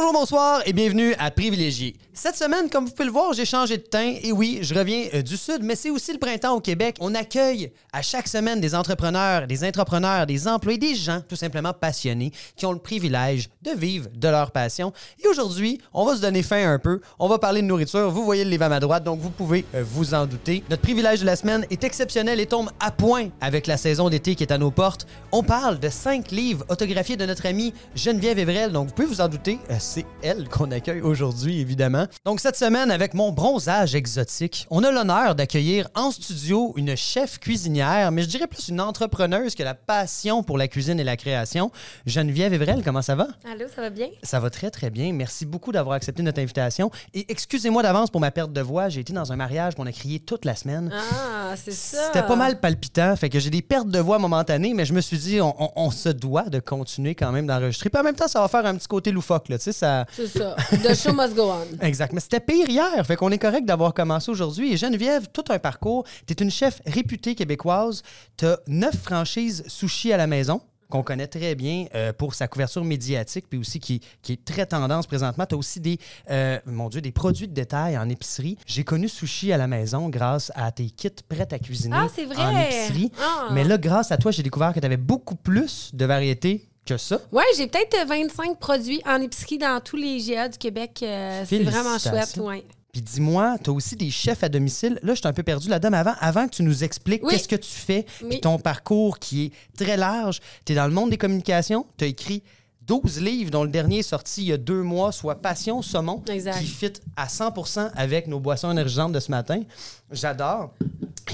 Bonjour, bonsoir et bienvenue à Privilégié. Cette semaine, comme vous pouvez le voir, j'ai changé de teint et oui, je reviens euh, du Sud, mais c'est aussi le printemps au Québec. On accueille à chaque semaine des entrepreneurs, des entrepreneurs, des employés, des gens tout simplement passionnés qui ont le privilège de vivre de leur passion. Et aujourd'hui, on va se donner faim un peu. On va parler de nourriture. Vous voyez le livre à ma droite, donc vous pouvez euh, vous en douter. Notre privilège de la semaine est exceptionnel et tombe à point avec la saison d'été qui est à nos portes. On parle de cinq livres autographiés de notre amie Geneviève Evrel, donc vous pouvez vous en douter. C'est elle qu'on accueille aujourd'hui, évidemment. Donc, cette semaine, avec mon bronzage exotique, on a l'honneur d'accueillir en studio une chef cuisinière, mais je dirais plus une entrepreneuse que la passion pour la cuisine et la création. Geneviève Evrel, comment ça va? Allô, ça va bien? Ça va très, très bien. Merci beaucoup d'avoir accepté notre invitation. Et excusez-moi d'avance pour ma perte de voix. J'ai été dans un mariage, puis on a crié toute la semaine. Ah, c'est ça. C'était pas mal palpitant, fait que j'ai des pertes de voix momentanées, mais je me suis dit, on, on- on se doit de continuer quand même d'enregistrer. Puis en même temps, ça va faire un petit côté loufoque, là, tu sais, ça... C'est ça. The show must go on. Exact. Mais c'était pire hier. Fait qu'on est correct d'avoir commencé aujourd'hui. Et Geneviève, tout un parcours. Tu es une chef réputée québécoise. Tu as neuf franchises sushi à la maison qu'on connaît très bien euh, pour sa couverture médiatique, puis aussi qui, qui est très tendance présentement. Tu as aussi des, euh, mon Dieu, des produits de détail en épicerie. J'ai connu Sushi à la maison grâce à tes kits prêts à cuisiner Ah, c'est vrai. en épicerie. Ah. Mais là, grâce à toi, j'ai découvert que tu avais beaucoup plus de variétés que ça. Ouais, j'ai peut-être euh, 25 produits en épicerie dans tous les GA du Québec. euh, c'est vraiment chouette, ouais. Puis dis-moi, tu as aussi des chefs à domicile. Là, je suis un peu perdu là-dedans, mais avant, avant que tu nous expliques Oui. qu'est-ce que tu fais, puis Oui. ton parcours qui est très large. Tu es dans le monde des communications, tu as écrit 12 livres, dont le dernier est sorti il y a deux mois, soit Passion Saumon, Exact. qui fit à 100 avec nos boissons énergisantes de ce matin. J'adore.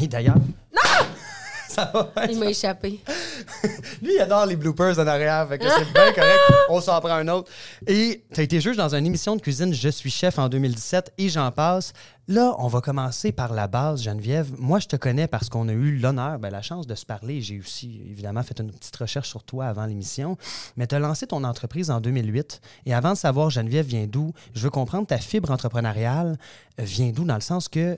Et d'ailleurs... Non! Ça va bien. Il m'a échappé. Lui, il adore les bloopers en arrière, fait que c'est bien correct. On s'en prend un autre. Et tu as été juge dans une émission de cuisine Je suis chef en 2017 et j'en passe. Là, on va commencer par la base, Geneviève. Moi, je te connais parce qu'on a eu l'honneur, ben, la chance de se parler. J'ai aussi, évidemment, fait une petite recherche sur toi avant l'émission. Mais tu as lancé ton entreprise en 2008. Et avant de savoir, Geneviève, vient d'où, je veux comprendre ta fibre entrepreneuriale euh, vient d'où, dans le sens que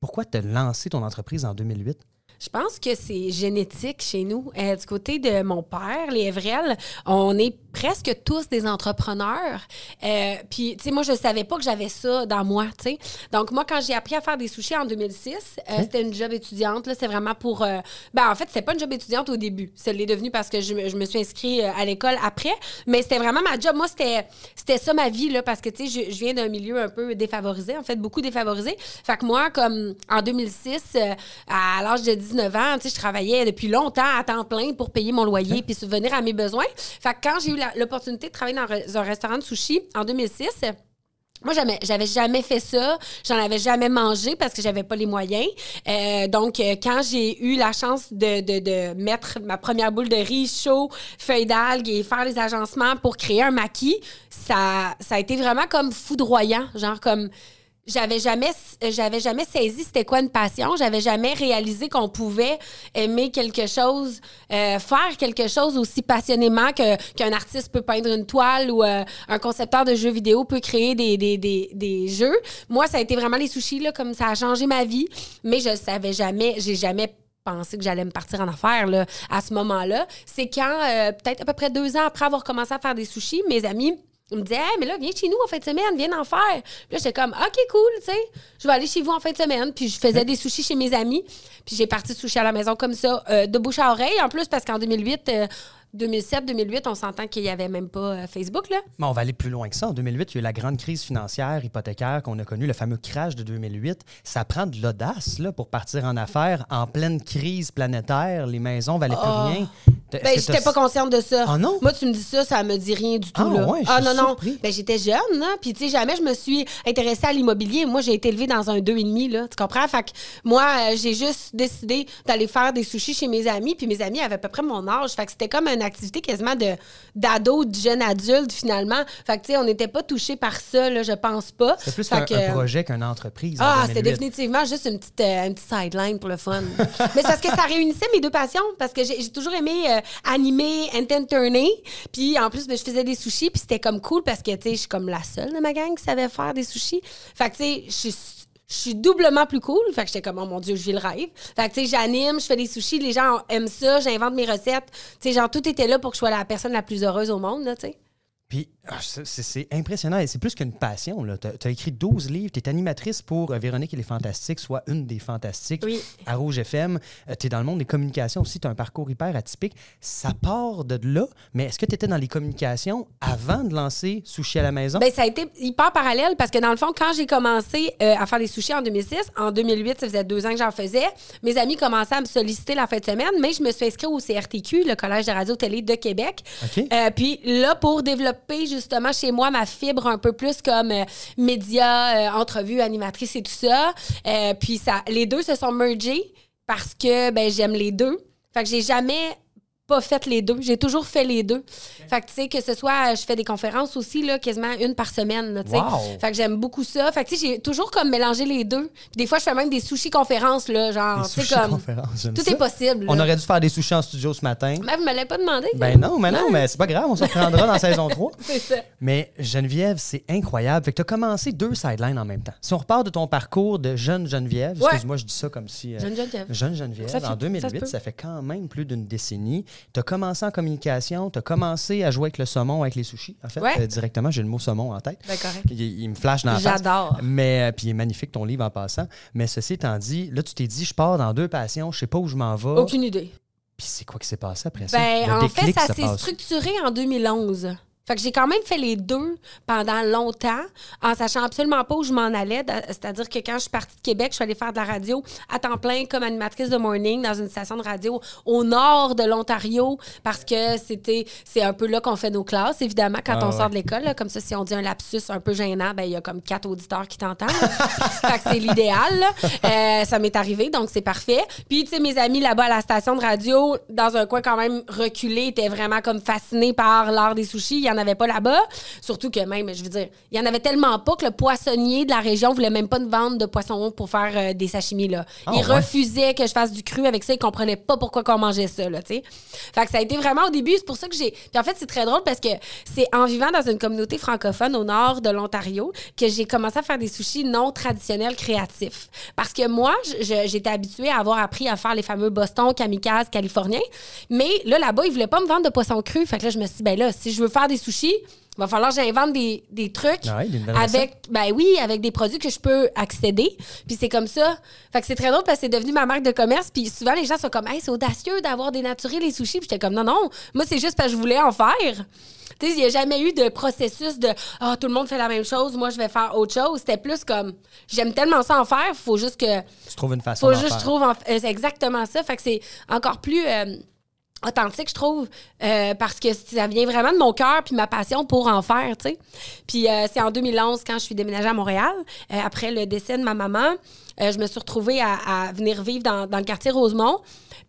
pourquoi tu as lancé ton entreprise en 2008? Je pense que c'est génétique chez nous. Euh, du côté de mon père, les Evrel, on est presque tous des entrepreneurs. Euh, puis, tu sais, moi, je savais pas que j'avais ça dans moi, tu sais. Donc, moi, quand j'ai appris à faire des sushis en 2006, euh, c'était une job étudiante. Là, c'est vraiment pour... euh, ben, en fait, c'était pas une job étudiante au début. Ça l'est devenu parce que je, me- je me suis inscrite à l'école après. Mais c'était vraiment ma job. Moi, c'était c'était ça ma vie, là, parce que, tu sais, je, je viens d'un milieu un peu défavorisé, en fait, beaucoup défavorisé. Fait que moi, comme en 2006, euh, à l'âge de 19 ans, je travaillais depuis longtemps à temps plein pour payer mon loyer puis subvenir à mes besoins. Fait que quand j'ai eu l'opportunité de travailler dans un- restaurant de sushi en 2006, moi, jamais, j'avais jamais fait ça. J'en avais jamais mangé parce que j'avais pas les moyens. Euh, donc, euh, quand j'ai eu la chance de, de, de mettre ma première boule de riz chaud, feuilles d'algues et faire les agencements pour créer un maquis, ça, ça a été vraiment comme foudroyant. Genre comme j'avais jamais j'avais jamais saisi c'était quoi une passion. J'avais jamais réalisé qu'on pouvait aimer quelque chose euh, faire quelque chose aussi passionnément que qu'un artiste peut peindre une toile ou euh, un concepteur de jeux vidéo peut créer des, des, des, des jeux. Moi ça a été vraiment les sushis là comme ça a changé ma vie. Mais je savais jamais j'ai jamais pensé que j'allais me partir en affaires là, à ce moment-là. C'est quand, euh, peut-être à peu près deux ans après avoir commencé à faire des sushis, mes amis ils me disaient, hey, mais là, viens chez nous en fin de semaine, viens en faire. Puis là, j'étais comme, OK, cool, tu sais, je vais aller chez vous en fin de semaine. Puis je faisais des sushis chez mes amis. Puis j'ai parti de sushi à la maison comme ça, euh, de bouche à oreille. En plus, parce qu'en 2008, euh, 2007-2008, on s'entend qu'il n'y avait même pas euh, Facebook, là. Mais on va aller plus loin que ça. En 2008, il y a eu la grande crise financière hypothécaire qu'on a connue, le fameux crash de 2008. Ça prend de l'audace là, pour partir en affaires en pleine crise planétaire. Les maisons valaient plus rien. Ben, j'étais pas consciente de ça. Ah non? Moi, tu me dis ça, ça me dit rien du tout. Ah là. ouais, je ah non, non. Ben, j'étais jeune, là. Puis, tu sais, jamais je me suis intéressée à l'immobilier. Moi, j'ai été élevée dans un 2,5, là. Tu comprends? Fait que moi, euh, j'ai juste décidé d'aller faire des sushis chez mes amis. Puis, mes amis avaient à peu près mon âge. Fait que c'était comme une activité quasiment de d'ado, de jeune adulte, finalement. Fait que, tu sais, on n'était pas touchés par ça, là. Je pense pas. C'est plus Fait un, que, un projet qu'une entreprise. en ah, 2008. c'était définitivement juste une petite, euh, une petite sideline pour le fun. Mais c'est parce que ça réunissait mes deux passions, parce que j'ai j'ai toujours aimé euh, animer, entertainer. Puis en plus, ben, je faisais des sushis, puis c'était comme cool parce que, tu sais, je suis comme la seule de ma gang qui savait faire des sushis. Fait que, tu sais, je suis je suis doublement plus cool. Fait que j'étais comme, oh mon Dieu, je vis le rêve. Fait que, tu sais, j'anime, je fais des sushis, les gens aiment ça, j'invente mes recettes. Tu sais, genre, tout était là pour que je sois la personne la plus heureuse au monde, là, tu sais. Puis Ah, c'est- impressionnant et c'est plus qu'une passion. Tu as, écrit 12 livres, tu es animatrice pour euh, Véronique et les Fantastiques, soit une des Fantastiques Oui. à Rouge FM. tu es dans le monde des communications aussi, tu as un parcours hyper atypique. Ça part de là, mais est-ce que tu étais dans les communications avant de lancer Sushi à la maison? Ben, ça a été hyper parallèle parce que dans le fond, quand j'ai commencé euh, à faire des sushis en 2006, en 2008, ça faisait deux ans que j'en faisais, mes amis commençaient à me solliciter la fin de semaine, mais je me suis inscrite au CRTQ, le Collège de radio-télé de Québec. Euh, puis là, pour développer justement chez moi ma fibre un peu plus comme euh, média, euh, entrevue, animatrice et tout ça, euh, puis ça, les deux se sont mergés parce que ben, j'aime les deux. Fait que j'ai jamais pas fait les deux. J'ai toujours fait les deux. Fait que, tu sais, que ce soit, je fais des conférences aussi, là, quasiment une par semaine, là, tu sais. Wow. Fait que j'aime beaucoup ça. Fait que, tu sais, j'ai toujours comme mélangé les deux. Puis des fois, je fais même des sushis-conférences, là, genre, tu sais, sushis comme. conférences, Tout ça. est possible. On aurait dû faire des sushis en studio ce matin. Ben, vous me l'avez pas demandé. Ben non, mais non, mais c'est pas grave, on se reprendra dans saison 3. C'est ça. Mais Geneviève, c'est incroyable. Fait que tu as commencé deux sidelines en même temps. Si on repart de ton parcours de jeune Geneviève, Ouais. excuse-moi, je dis ça comme si. euh, Jeune Geneviève. Jeune Geneviève, Ça fait- en ça se 2008, peut. ça, fait quand même plus d'une décennie. Tu as commencé en communication, tu as commencé à jouer avec le saumon, avec les sushis, en fait. Ouais. Euh, directement, j'ai le mot saumon en tête. Ben, correct. Il, il me flash dans la face. J'adore. Mais, euh, puis il est magnifique ton livre en passant. Mais ceci étant dit, là, tu t'es dit, je pars dans deux passions, je sais pas où je m'en vais. Aucune idée. Puis c'est quoi qui s'est passé après ça? Ben, Le en fait, ça se s'est structuré en 2011. Fait que j'ai quand même fait les deux pendant longtemps, en sachant absolument pas où je m'en allais. C'est-à-dire que quand je suis partie de Québec, je suis allée faire de la radio à temps plein comme animatrice de morning dans une station de radio au nord de l'Ontario parce que c'était c'est un peu là qu'on fait nos classes, évidemment, quand Ah on ouais. sort de l'école. Comme ça, si on dit un lapsus un peu gênant, ben il y a comme quatre auditeurs qui t'entendent. fait que c'est l'idéal. Euh, ça m'est arrivé, donc c'est parfait. Puis, tu sais, mes amis là-bas à la station de radio, dans un coin quand même reculé, étaient vraiment comme fascinés par l'art des sushis. Il n'y en avait pas là-bas. Surtout que même, je veux dire, il y en avait tellement pas que le poissonnier de la région voulait même pas de vendre de poisson pour faire euh, des sashimi, là. Ah, il ouais. refusait que je fasse du cru avec ça. Il comprenait pas pourquoi qu'on mangeait ça, là, tu sais. Fait que ça a été vraiment au début, c'est pour ça que j'ai... Puis en fait, c'est très drôle parce que c'est en vivant dans une communauté francophone au nord de l'Ontario que j'ai commencé à faire des sushis non traditionnels créatifs. Parce que moi, j'étais habituée à avoir appris à faire les fameux Boston, kamikaze, californiens. Mais là, là-bas, ils voulaient pas me vendre de poisson cru. Fait que là, je me suis dit, ben là, si je veux faire des sushis, il va falloir que j'invente des, des trucs Ah ouais, avec, ben oui, avec des produits que je peux accéder. Puis c'est comme ça. Fait que c'est très drôle parce que c'est devenu ma marque de commerce. Puis souvent, les gens sont comme, hey, c'est audacieux d'avoir dénaturé les sushis. Puis j'étais comme, non, non, moi, c'est juste parce que je voulais en faire. Tu sais, il n'y a jamais eu de processus de, ah, tout le monde fait la même chose, moi, je vais faire autre chose. C'était plus comme, j'aime tellement ça en faire, faut juste que, Tu trouves une façon faut juste, je faire. trouve, en- euh, c'est exactement ça. Fait que c'est encore plus euh, authentique, je trouve, euh, parce que ça vient vraiment de mon cœur puis ma passion pour en faire, tu sais. Puis euh, c'est en 2011, quand je suis déménagée à Montréal, euh, après le décès de ma maman, je me suis retrouvée à, à venir vivre dans, dans le quartier Rosemont.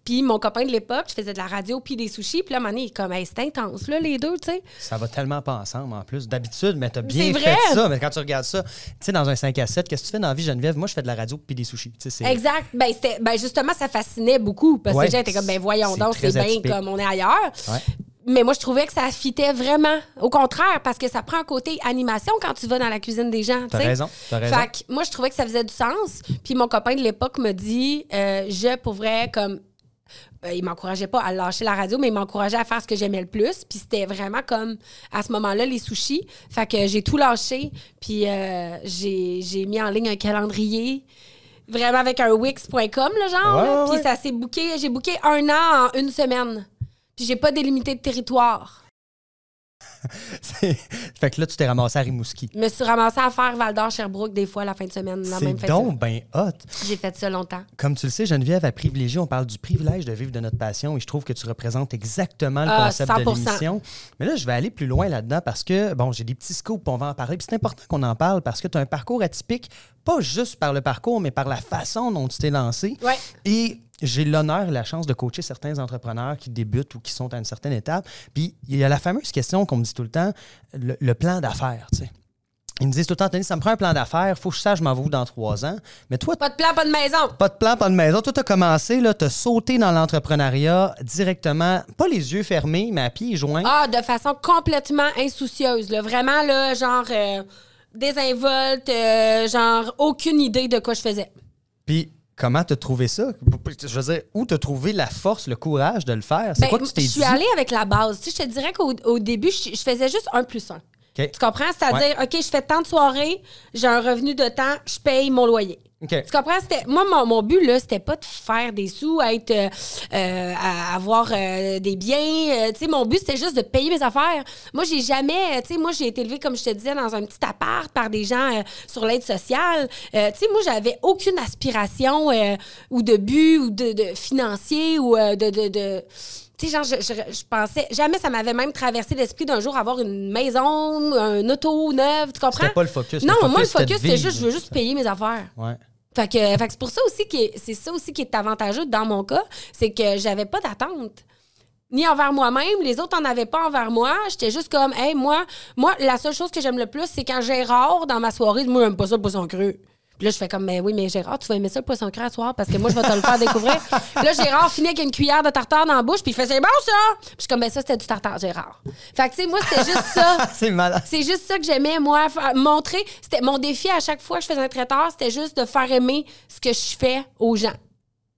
Puis mon copain de l'époque, je faisais de la radio puis des sushis. Puis là, il est comme, Hey, c'est intense, là, les deux, tu sais. Ça va tellement pas ensemble en plus. D'habitude, mais t'as bien C'est fait vrai. ça. Mais quand tu regardes ça, tu sais, dans un 5 à 7, qu'est-ce que tu fais dans la vie, Geneviève? Moi, je fais de la radio puis des sushis. Exact. Ben, ben, justement, ça fascinait beaucoup. Parce que les gens étaient comme, ben voyons donc, c'est bien comme on est ailleurs. Ouais. Mais moi, je trouvais que ça fitait vraiment. Au contraire, parce que ça prend un côté animation quand tu vas dans la cuisine des gens. T'as raison, t'as raison. Fait que moi, je trouvais que ça faisait du sens. Puis mon copain de l'époque me dit, euh, je pourrais comme. Euh, il m'encourageait pas à lâcher la radio, mais il m'encourageait à faire ce que j'aimais le plus. Puis c'était vraiment comme, à ce moment-là, les sushis. Fait que j'ai tout lâché. Puis euh, j'ai mis en ligne un calendrier. Vraiment avec un Wix.com, le genre. Puis ouais. ça s'est booké. J'ai booké un an en une semaine. Puis j'ai pas délimité de territoire. Fait que là, tu t'es ramassé à Rimouski. Je me suis ramassée à faire Val d'Or, Sherbrooke des fois la fin de semaine, C'est de donc ben hot. J'ai fait ça longtemps. Comme tu le sais, Geneviève a privilégié, on parle du privilège de vivre de notre passion et je trouve que tu représentes exactement le Ah, concept de 100%. l'émission. Mais là, je vais aller plus loin là-dedans parce que, bon, j'ai des petits scoops, on va en parler. Puis c'est important qu'on en parle parce que tu as un parcours atypique, pas juste par le parcours, mais par la façon dont tu t'es lancé. Ouais. Et j'ai l'honneur et la chance de coacher certains entrepreneurs qui débutent ou qui sont à une certaine étape. Puis il y a la fameuse question qu'on me dit tout le temps, le, le plan d'affaires, tu sais. Ils me disent tout le temps, Tony, ça me prend un plan d'affaires, faut que je sache, je m'en vais où dans trois ans. Mais toi, Pas de plan, pas de maison. pas de plan, pas de maison. Toi, tu as commencé, tu as sauté dans l'entrepreneuriat directement, pas les yeux fermés, mais à pieds joints. Ah, de façon complètement insoucieuse. Là. Vraiment, là, genre euh, désinvolte, euh, genre aucune idée de quoi je faisais. Puis, comment t'as trouvé ça? Je veux dire, où t'as trouvé la force, le courage de le faire? C'est Ben, quoi que tu t'es je dit? suis allée avec la base. Tu sais, je te dirais qu'au au début, je, je faisais juste un plus un. Tu comprends? C'est-à-dire, OK, je fais tant de soirées, j'ai un revenu de temps, je paye mon loyer. Tu comprends? Moi, mon, mon but, là, c'était pas de faire des sous, à être, euh, euh, à avoir euh, des biens. Tu sais, mon but, c'était juste de payer mes affaires. Moi, j'ai jamais, tu sais, moi, j'ai été élevée, comme je te disais, dans un petit appart par des gens sur l'aide sociale. Tu sais, moi, j'avais aucune aspiration ou de but ou de, de financier ou de. de, de- tu sais, genre, je, je- je pensais, jamais ça m'avait même traversé l'esprit d'un jour avoir une maison, un auto neuve, tu comprends? C'était pas le focus. Non, moi, le focus, c'était juste, je veux juste payer mes affaires. Ouais. Fait c'est pour ça aussi qui est avantageux dans mon cas, c'est que j'avais pas d'attente. Ni envers moi-même, les autres en avaient pas envers moi. J'étais juste comme, hey, moi, moi, la seule chose que j'aime le plus, c'est quand Gérard, dans ma soirée, moi, j'aime pas ça le poisson cru. Puis là, je fais comme, mais oui, mais Gérard, tu vas aimer ça le poisson cru à soir parce que moi, je vais te le faire découvrir. Puis là, Gérard finit avec une cuillère de tartare dans la bouche, puis il fait, c'est bon ça! Puis je suis comme, ben ça, c'était du tartare, Gérard. Fait que, tu sais, moi, c'était juste ça. C'est malade. C'est juste ça que j'aimais, moi, montrer. C'était mon défi à chaque fois que je faisais un traiteur, c'était juste de faire aimer ce que je fais aux gens.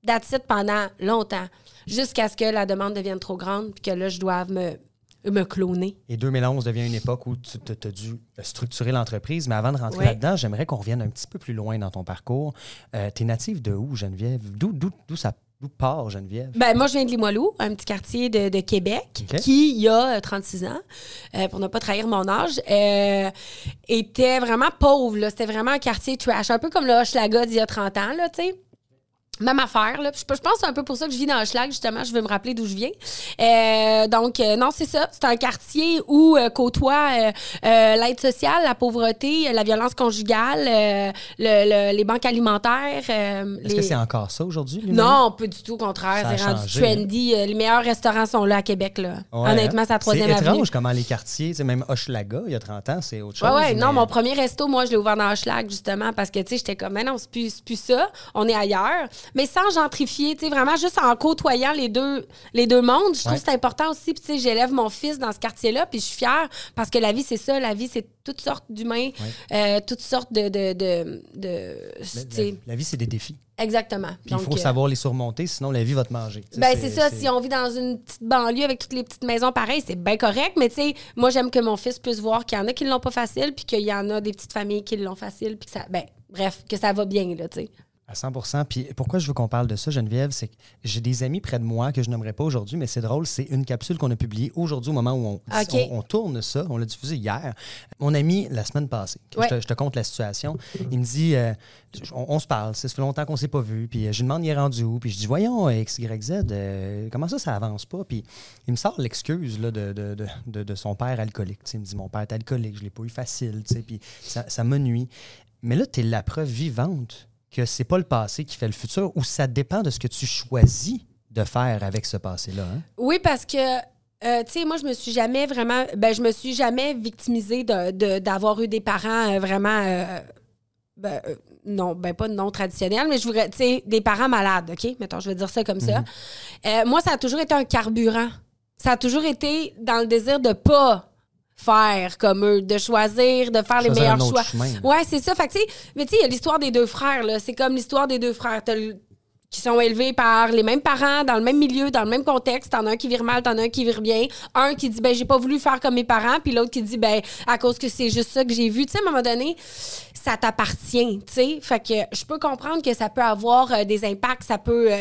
That's it pendant longtemps. Jusqu'à ce que la demande devienne trop grande, puis que là, je doive me, me cloner. Et 2011 devient une époque où tu as dû structurer l'entreprise. Mais avant de rentrer Ouais. là-dedans, j'aimerais qu'on revienne un petit peu plus loin dans ton parcours. Euh, tu es native de où, Geneviève? D'où, ça d'où part, Geneviève? Ben, moi, je viens de Limoilou, un petit quartier de, de Québec, qui, il y a euh, 36 ans, euh, pour ne pas trahir mon âge, euh, était vraiment pauvre. C'était vraiment un quartier trash, un peu comme le Hochelaga d'il y a 30 ans, tu sais. Même affaire, là. Je je pense que c'est un peu pour ça que je vis dans Hochelag, justement. Je veux me rappeler d'où je viens. Euh, donc, euh, non, c'est ça. C'est un quartier où euh, côtoie l'aide sociale, la pauvreté, la violence conjugale, le- le- les banques alimentaires. Est-ce les- que c'est encore ça aujourd'hui? non, pas du tout, au contraire. C'est rendu hein. trendy. Les meilleurs restaurants sont là à Québec. Là. Ouais, Honnêtement, hein? c'est la troisième C'est avenue. étrange comment les quartiers, même Hochelaga, il y a 30 ans, c'est autre chose. Ouais, ouais, non, mon premier resto, moi, je l'ai ouvert dans Hochelag, justement, parce que, tu sais, j'étais comme, mais non, c'est plus, c'est plus ça, on est ailleurs. Mais sans gentrifier, tu sais, vraiment juste en côtoyant les deux, les deux mondes, je trouve Ouais. que c'est important aussi. Puis, tu sais, j'élève mon fils dans ce quartier-là, puis je suis fière, parce que la vie, c'est ça, la vie, c'est toutes sortes d'humains, euh, toutes sortes de. de, de, de- La, la- la vie, c'est des défis. exactement. Puis il faut euh, savoir les surmonter, sinon la vie va te manger. Ben, c'est ça. Si on vit dans une petite banlieue avec toutes les petites maisons pareilles, c'est bien correct. Mais, tu sais, moi, j'aime que mon fils puisse voir qu'il y en a qui l'ont pas facile, puis qu'il y en a des petites familles qui l'ont facile, puis que ça. Ben, bref, que ça va bien, là, tu sais. À 100 Puis pourquoi je veux qu'on parle de ça, Geneviève, c'est que j'ai des amis près de moi que je n'aimerais pas aujourd'hui, mais c'est drôle, c'est une capsule qu'on a publiée aujourd'hui au moment où on, OK. on, on tourne ça. On l'a diffusé hier. Mon ami, la semaine passée, Ouais. je, te, je te conte la situation, il me dit, euh, on, on se parle, ça fait longtemps qu'on s'est pas vu, puis euh, je lui demande, il est rendu où? Puis je dis, voyons, X, Y, Z, euh, comment ça, ça avance pas? Puis il me sort l'excuse de, de, de, de- son père alcoolique. Tu sais, il me dit, mon père est alcoolique, je l'ai pas eu facile, puis ça, ça me nuit. Mais là, tu es la preuve vivante que c'est pas le passé qui fait le futur ou ça dépend de ce que tu choisis de faire avec ce passé-là. hein? Oui, parce que. euh, tu sais, moi, je me suis jamais vraiment. Ben, je me suis jamais victimisée de- de- d'avoir eu des parents euh, vraiment. euh, ben, non, ben pas non traditionnels, mais je voudrais. Tu sais, des parents malades, OK? Mettons, je vais dire ça comme ça. Euh, moi, ça a toujours été un carburant. Ça a toujours été dans le désir de pas faire comme eux, de choisir, de faire les meilleurs choix. chemin. Ouais, c'est ça. Fait que, mais tu sais, il y a l'histoire des deux frères, là. C'est comme l'histoire des deux frères. T'as le- qui sont élevés par les mêmes parents, dans le même milieu, dans le même contexte. T'en as un qui vire mal, t'en as un qui vire bien. Un qui dit, ben, j'ai pas voulu faire comme mes parents, puis l'autre qui dit, ben, à cause que c'est juste ça que j'ai vu. Tu sais, à un moment donné, ça t'appartient, tu sais. Fait que je peux comprendre que ça peut avoir euh, des impacts, ça peut, euh,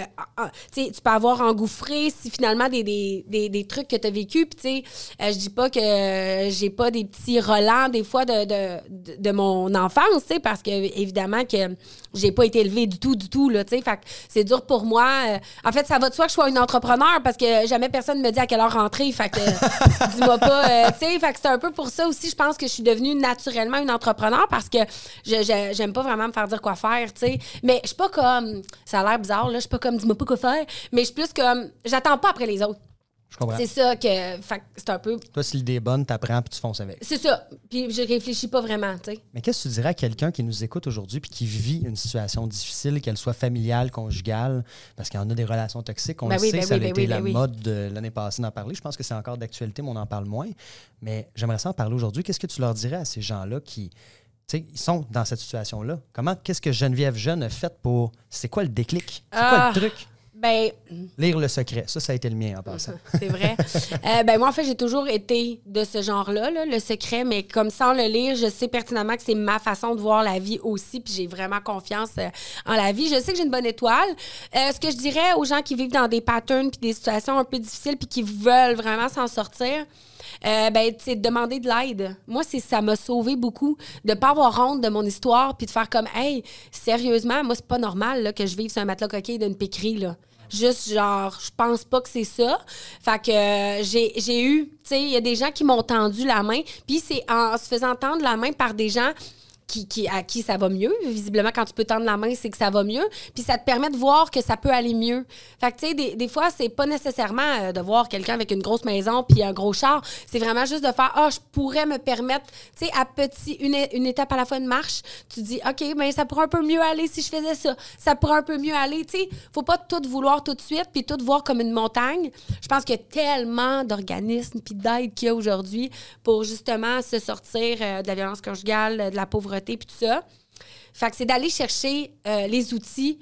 tu sais, tu peux avoir engouffré si finalement des, des, des, des trucs que tu as vécu. Puis, tu sais, euh, je dis pas que j'ai pas des petits relents des fois de, de, de, de mon enfance, tu sais, parce que évidemment que j'ai pas été élevée du tout, du tout, là, tu sais. Fait que c'est dur pour moi. Euh, en fait, ça va de soi que je sois une entrepreneur parce que jamais personne me dit à quelle heure rentrer. Fait que, euh, dis-moi pas, euh, tu sais. Fait que c'est un peu pour ça aussi, je pense que je suis devenue naturellement une entrepreneur parce que je- j'aime pas vraiment me faire dire quoi faire, tu sais. Mais je suis pas comme, ça a l'air bizarre, là, je suis pas comme, dis-moi pas quoi faire, mais je suis plus comme, j'attends pas après les autres. Je comprends. C'est ça que, fait que c'est un peu, Toi, si l'idée est bonne, tu apprends puis tu fonces avec. c'est ça. Puis je réfléchis pas vraiment, tu sais. Mais qu'est-ce que tu dirais à quelqu'un qui nous écoute aujourd'hui puis qui vit une situation difficile, qu'elle soit familiale, conjugale, parce qu'il y en a des relations toxiques, on Ben le oui, sait, ben ça a ben été oui, la ben mode de l'année passée d'en parler. Je pense que c'est encore d'actualité, mais on en parle moins. Mais j'aimerais ça en parler aujourd'hui. Qu'est-ce que tu leur dirais à ces gens-là qui, tu sais, ils sont dans cette situation-là? Comment, qu'est-ce que Geneviève Jeune a fait pour, c'est quoi le déclic? C'est quoi Ah. le truc? Ben, Lire Le Secret, ça, ça a été le mien en passant. c'est vrai. Euh, ben, moi, en fait, j'ai toujours été de ce genre-là, là, le secret, mais comme sans le lire, je sais pertinemment que c'est ma façon de voir la vie aussi, puis j'ai vraiment confiance euh, en la vie. Je sais que j'ai une bonne étoile. Euh, ce que je dirais aux gens qui vivent dans des patterns puis des situations un peu difficiles puis qui veulent vraiment s'en sortir, euh, ben, c'est de demander de l'aide. Moi, c'est ça m'a sauvé beaucoup de pas avoir honte de mon histoire puis de faire comme, hey, sérieusement, moi, c'est pas normal là, que je vive sur un matelas coquille d'une piquerie, là. Juste genre, je pense pas que c'est ça. Fait que euh, j'ai j'ai eu, tu sais, il y a des gens qui m'ont tendu la main. Puis c'est en se faisant tendre la main par des gens qui, à qui ça va mieux. Visiblement, quand tu peux tendre la main, c'est que ça va mieux. Puis ça te permet de voir que ça peut aller mieux. Fait que, tu sais, des, des fois, c'est pas nécessairement euh, de voir quelqu'un avec une grosse maison puis un gros char. C'est vraiment juste de faire, ah, je pourrais me permettre, tu sais, à petit, une, une étape à la fois, une marche. Tu dis, OK, mais ça pourrait un peu mieux aller si je faisais ça. Ça pourrait un peu mieux aller. Tu sais, faut pas tout vouloir tout de suite puis tout voir comme une montagne. Je pense qu'il y a tellement d'organismes puis d'aide qu'il y a aujourd'hui pour justement se sortir euh, de la violence conjugale, de la pauvreté puis tout ça. Fait que c'est d'aller chercher euh, les outils,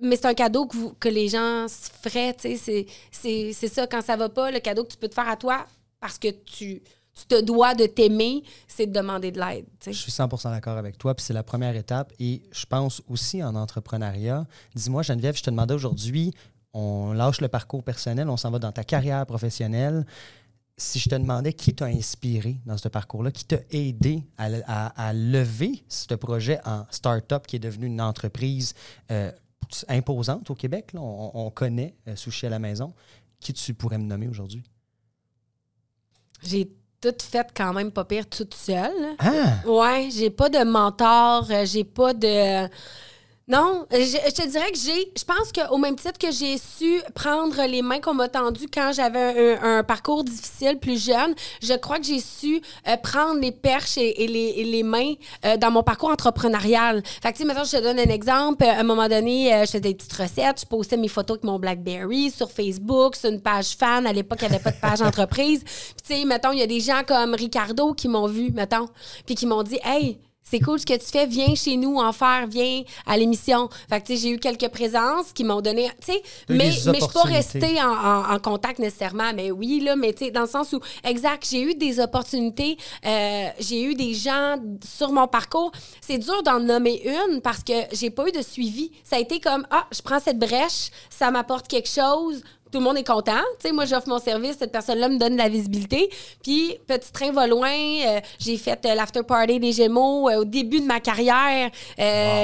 mais c'est un cadeau que, que les gens se feraient, tu sais. c'est- C'est ça, quand ça va pas, le cadeau que tu peux te faire à toi parce que tu, tu te dois de t'aimer, c'est de demander de l'aide, Je suis 100% d'accord avec toi, puis c'est la première étape. Et je pense aussi en entrepreneuriat. Dis-moi, Geneviève, je te demandais aujourd'hui, on lâche le parcours personnel, on s'en va dans ta carrière professionnelle. Si je te demandais qui t'a inspiré dans ce parcours-là, qui t'a aidé à, à- à lever ce projet en start-up qui est devenu une entreprise euh, imposante au Québec, là, on, on connaît euh, Sushi à la maison, qui tu pourrais me nommer aujourd'hui? J'ai tout fait quand même pas pire toute seule. Ah! Ouais, j'ai pas de mentor, euh, j'ai pas de. Non, je, je te dirais que j'ai. Je pense qu'au même titre que j'ai su prendre les mains qu'on m'a tendues quand j'avais un, un parcours difficile plus jeune, je crois que j'ai su euh, prendre les perches et, et les, et les mains euh, dans mon parcours entrepreneurial. Fait que, tu sais, maintenant, je te donne un exemple. À un moment donné, euh, je faisais des petites recettes, je postais mes photos avec mon Blackberry sur Facebook, sur une page fan. À l'époque, il n'y avait pas de page entreprise. Puis, tu sais, mettons, il y a des gens comme Ricardo qui m'ont vu, mettons, puis qui m'ont dit, hey, c'est cool ce que tu fais, viens chez nous en faire, viens à l'émission. Fait que, tu sais, j'ai eu quelques présences qui m'ont donné, tu sais, mais, mais je suis pas restée en, en- en contact nécessairement, mais oui, là, mais tu sais, dans le sens où, exact, j'ai eu des opportunités, euh, j'ai eu des gens sur mon parcours. C'est dur d'en nommer une parce que j'ai pas eu de suivi. Ça a été comme, ah, je prends cette brèche, ça m'apporte quelque chose, tout le monde est content. Tu sais, moi, j'offre mon service, cette personne-là me donne de la visibilité. Puis, petit train va loin. euh, j'ai fait euh, l'after party des Gémeaux euh, au début de ma carrière,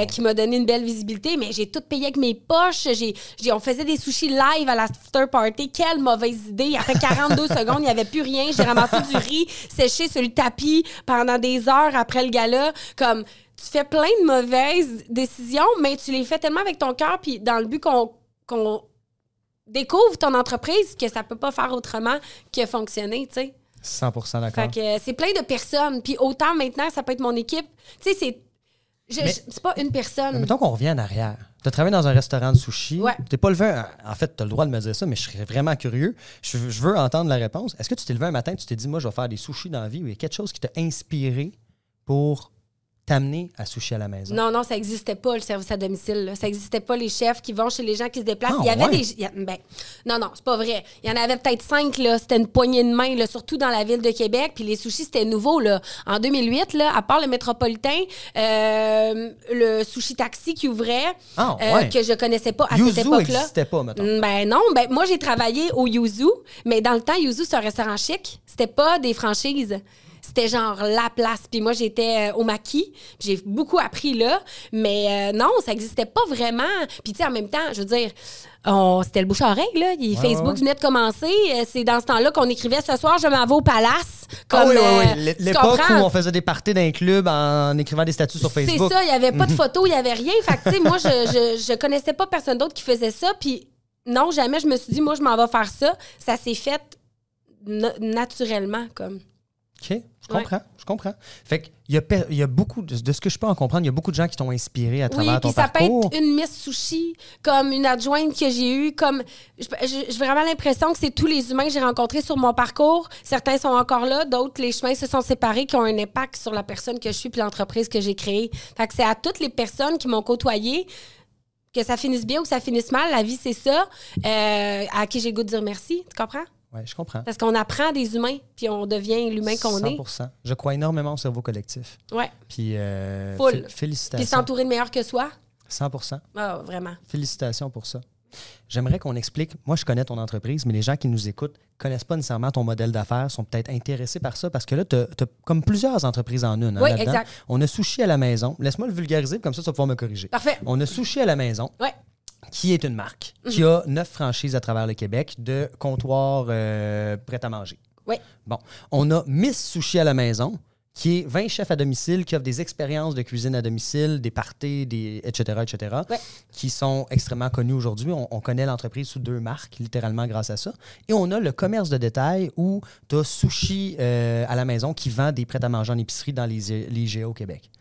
qui m'a donné une belle visibilité. Mais j'ai tout payé avec mes poches. J'ai, j'ai- on faisait des sushis live à l'after party. Quelle mauvaise idée. Après 42 secondes, il n'y avait plus rien. J'ai ramassé du riz séché sur le tapis pendant des heures après le gala. Comme, tu fais plein de mauvaises décisions, mais tu les fais tellement avec ton cœur, puis dans le but qu'on qu'on découvre ton entreprise que ça peut pas faire autrement que fonctionner, tu sais. 100 d'accord. Fait que c'est plein de personnes. Puis autant maintenant, ça peut être mon équipe. Tu sais, c'est. Mais- C'est pas une Mais personne. mettons qu'on revient en arrière. Tu as travaillé dans un restaurant de sushi. Ouais. Tu pas levé. un- En fait, tu as le droit de me dire ça, mais je serais vraiment curieux. Je, je veux entendre la réponse. Est-ce que tu t'es levé un matin et tu t'es dit, moi, je vais faire des sushis dans la vie ou il y a quelque chose qui t'a inspiré pour t'amener à sushi à la maison? Non, non, ça n'existait pas, le service à domicile. là. Ça n'existait pas, les chefs qui vont chez les gens qui se déplacent. Ah, il y avait ouais? des. il y a- ben, non, non, c'est pas vrai. Il y en avait peut-être cinq, là. C'était une poignée de main, là, surtout dans la ville de Québec. Puis les sushis, c'était nouveau, là. En 2008, là, à part le métropolitain, euh, le sushi taxi qui ouvrait, Ah, euh, que je connaissais pas à Yuzu cette époque-là. n'existait pas, mettons. Mm, Ben non, ben moi j'ai travaillé au Yuzu, mais dans le temps Yuzu c'est un restaurant chic, c'était pas des franchises. C'était genre la place. Puis moi, j'étais euh, au maquis. J'ai beaucoup appris là. Mais euh, non, ça n'existait pas vraiment. Puis tu sais, en même temps, je veux dire, on- c'était le bouche-oreille, là. Il- Facebook ouais, venait de commencer. Euh, C'est dans ce temps-là qu'on écrivait « Ce soir, je m'en vais au palace ». Ah Comme, oui, oui, oui. L'époque où on faisait des parties d'un club en écrivant des statuts sur C'est Facebook. ça, il n'y avait pas de photos, il n'y avait rien. Fait que, tu sais, moi, je, je, je connaissais pas personne d'autre qui faisait ça. Puis, non, jamais je me suis dit, moi, je m'en vais faire ça. Ça s'est fait na- naturellement, comme. OK, je comprends, je comprends. Fait qu'il y a, il y a beaucoup, de, de ce que je peux en comprendre, il y a beaucoup de gens qui t'ont inspiré à Oui, travers ton puis ça parcours. peut être une Miss Sushi, comme une adjointe que j'ai eue, comme... J'ai vraiment l'impression que c'est tous les humains que j'ai rencontrés sur mon parcours. Certains sont encore là, d'autres, les chemins se sont séparés, qui ont un impact sur la personne que je suis puis l'entreprise que j'ai créée. Fait que c'est à toutes les personnes qui m'ont côtoyée Que ça finisse bien ou que ça finisse mal, la vie, c'est ça. Euh, à qui j'ai le goût de dire merci, tu comprends? Oui, je comprends. Parce qu'on apprend des humains, puis on devient l'humain qu'on est. 100% Je crois énormément au cerveau collectif. Ouais. Puis, euh, Full. fé- Puis félicitations. s'entourer de meilleurs que soi? 100 Ah, vraiment. Félicitations pour ça. J'aimerais qu'on explique. Moi, je connais ton entreprise, mais les gens qui nous écoutent connaissent pas nécessairement ton modèle d'affaires, sont peut-être intéressés par ça parce que là, tu as, comme plusieurs entreprises en une. hein, Oui, exact. On a Sushi à la maison. Laisse-moi le vulgariser, comme ça, tu vas pouvoir me corriger. Parfait. On a Sushi à la maison, Ouais. Qui est une marque, qui a neuf franchises à travers le Québec de comptoirs euh, prêts à manger. Oui. Bon. On a Miss Sushi à la maison, qui est 20 chefs à domicile, qui offrent des expériences de cuisine à domicile, des parties, des, etc., etc., Ouais. qui sont extrêmement connus aujourd'hui. On, on connaît l'entreprise sous deux marques, littéralement grâce à ça. Et on a le commerce de détail où tu as Sushi euh, à la maison qui vend des prêts à manger en épicerie dans les, les IGA au Québec.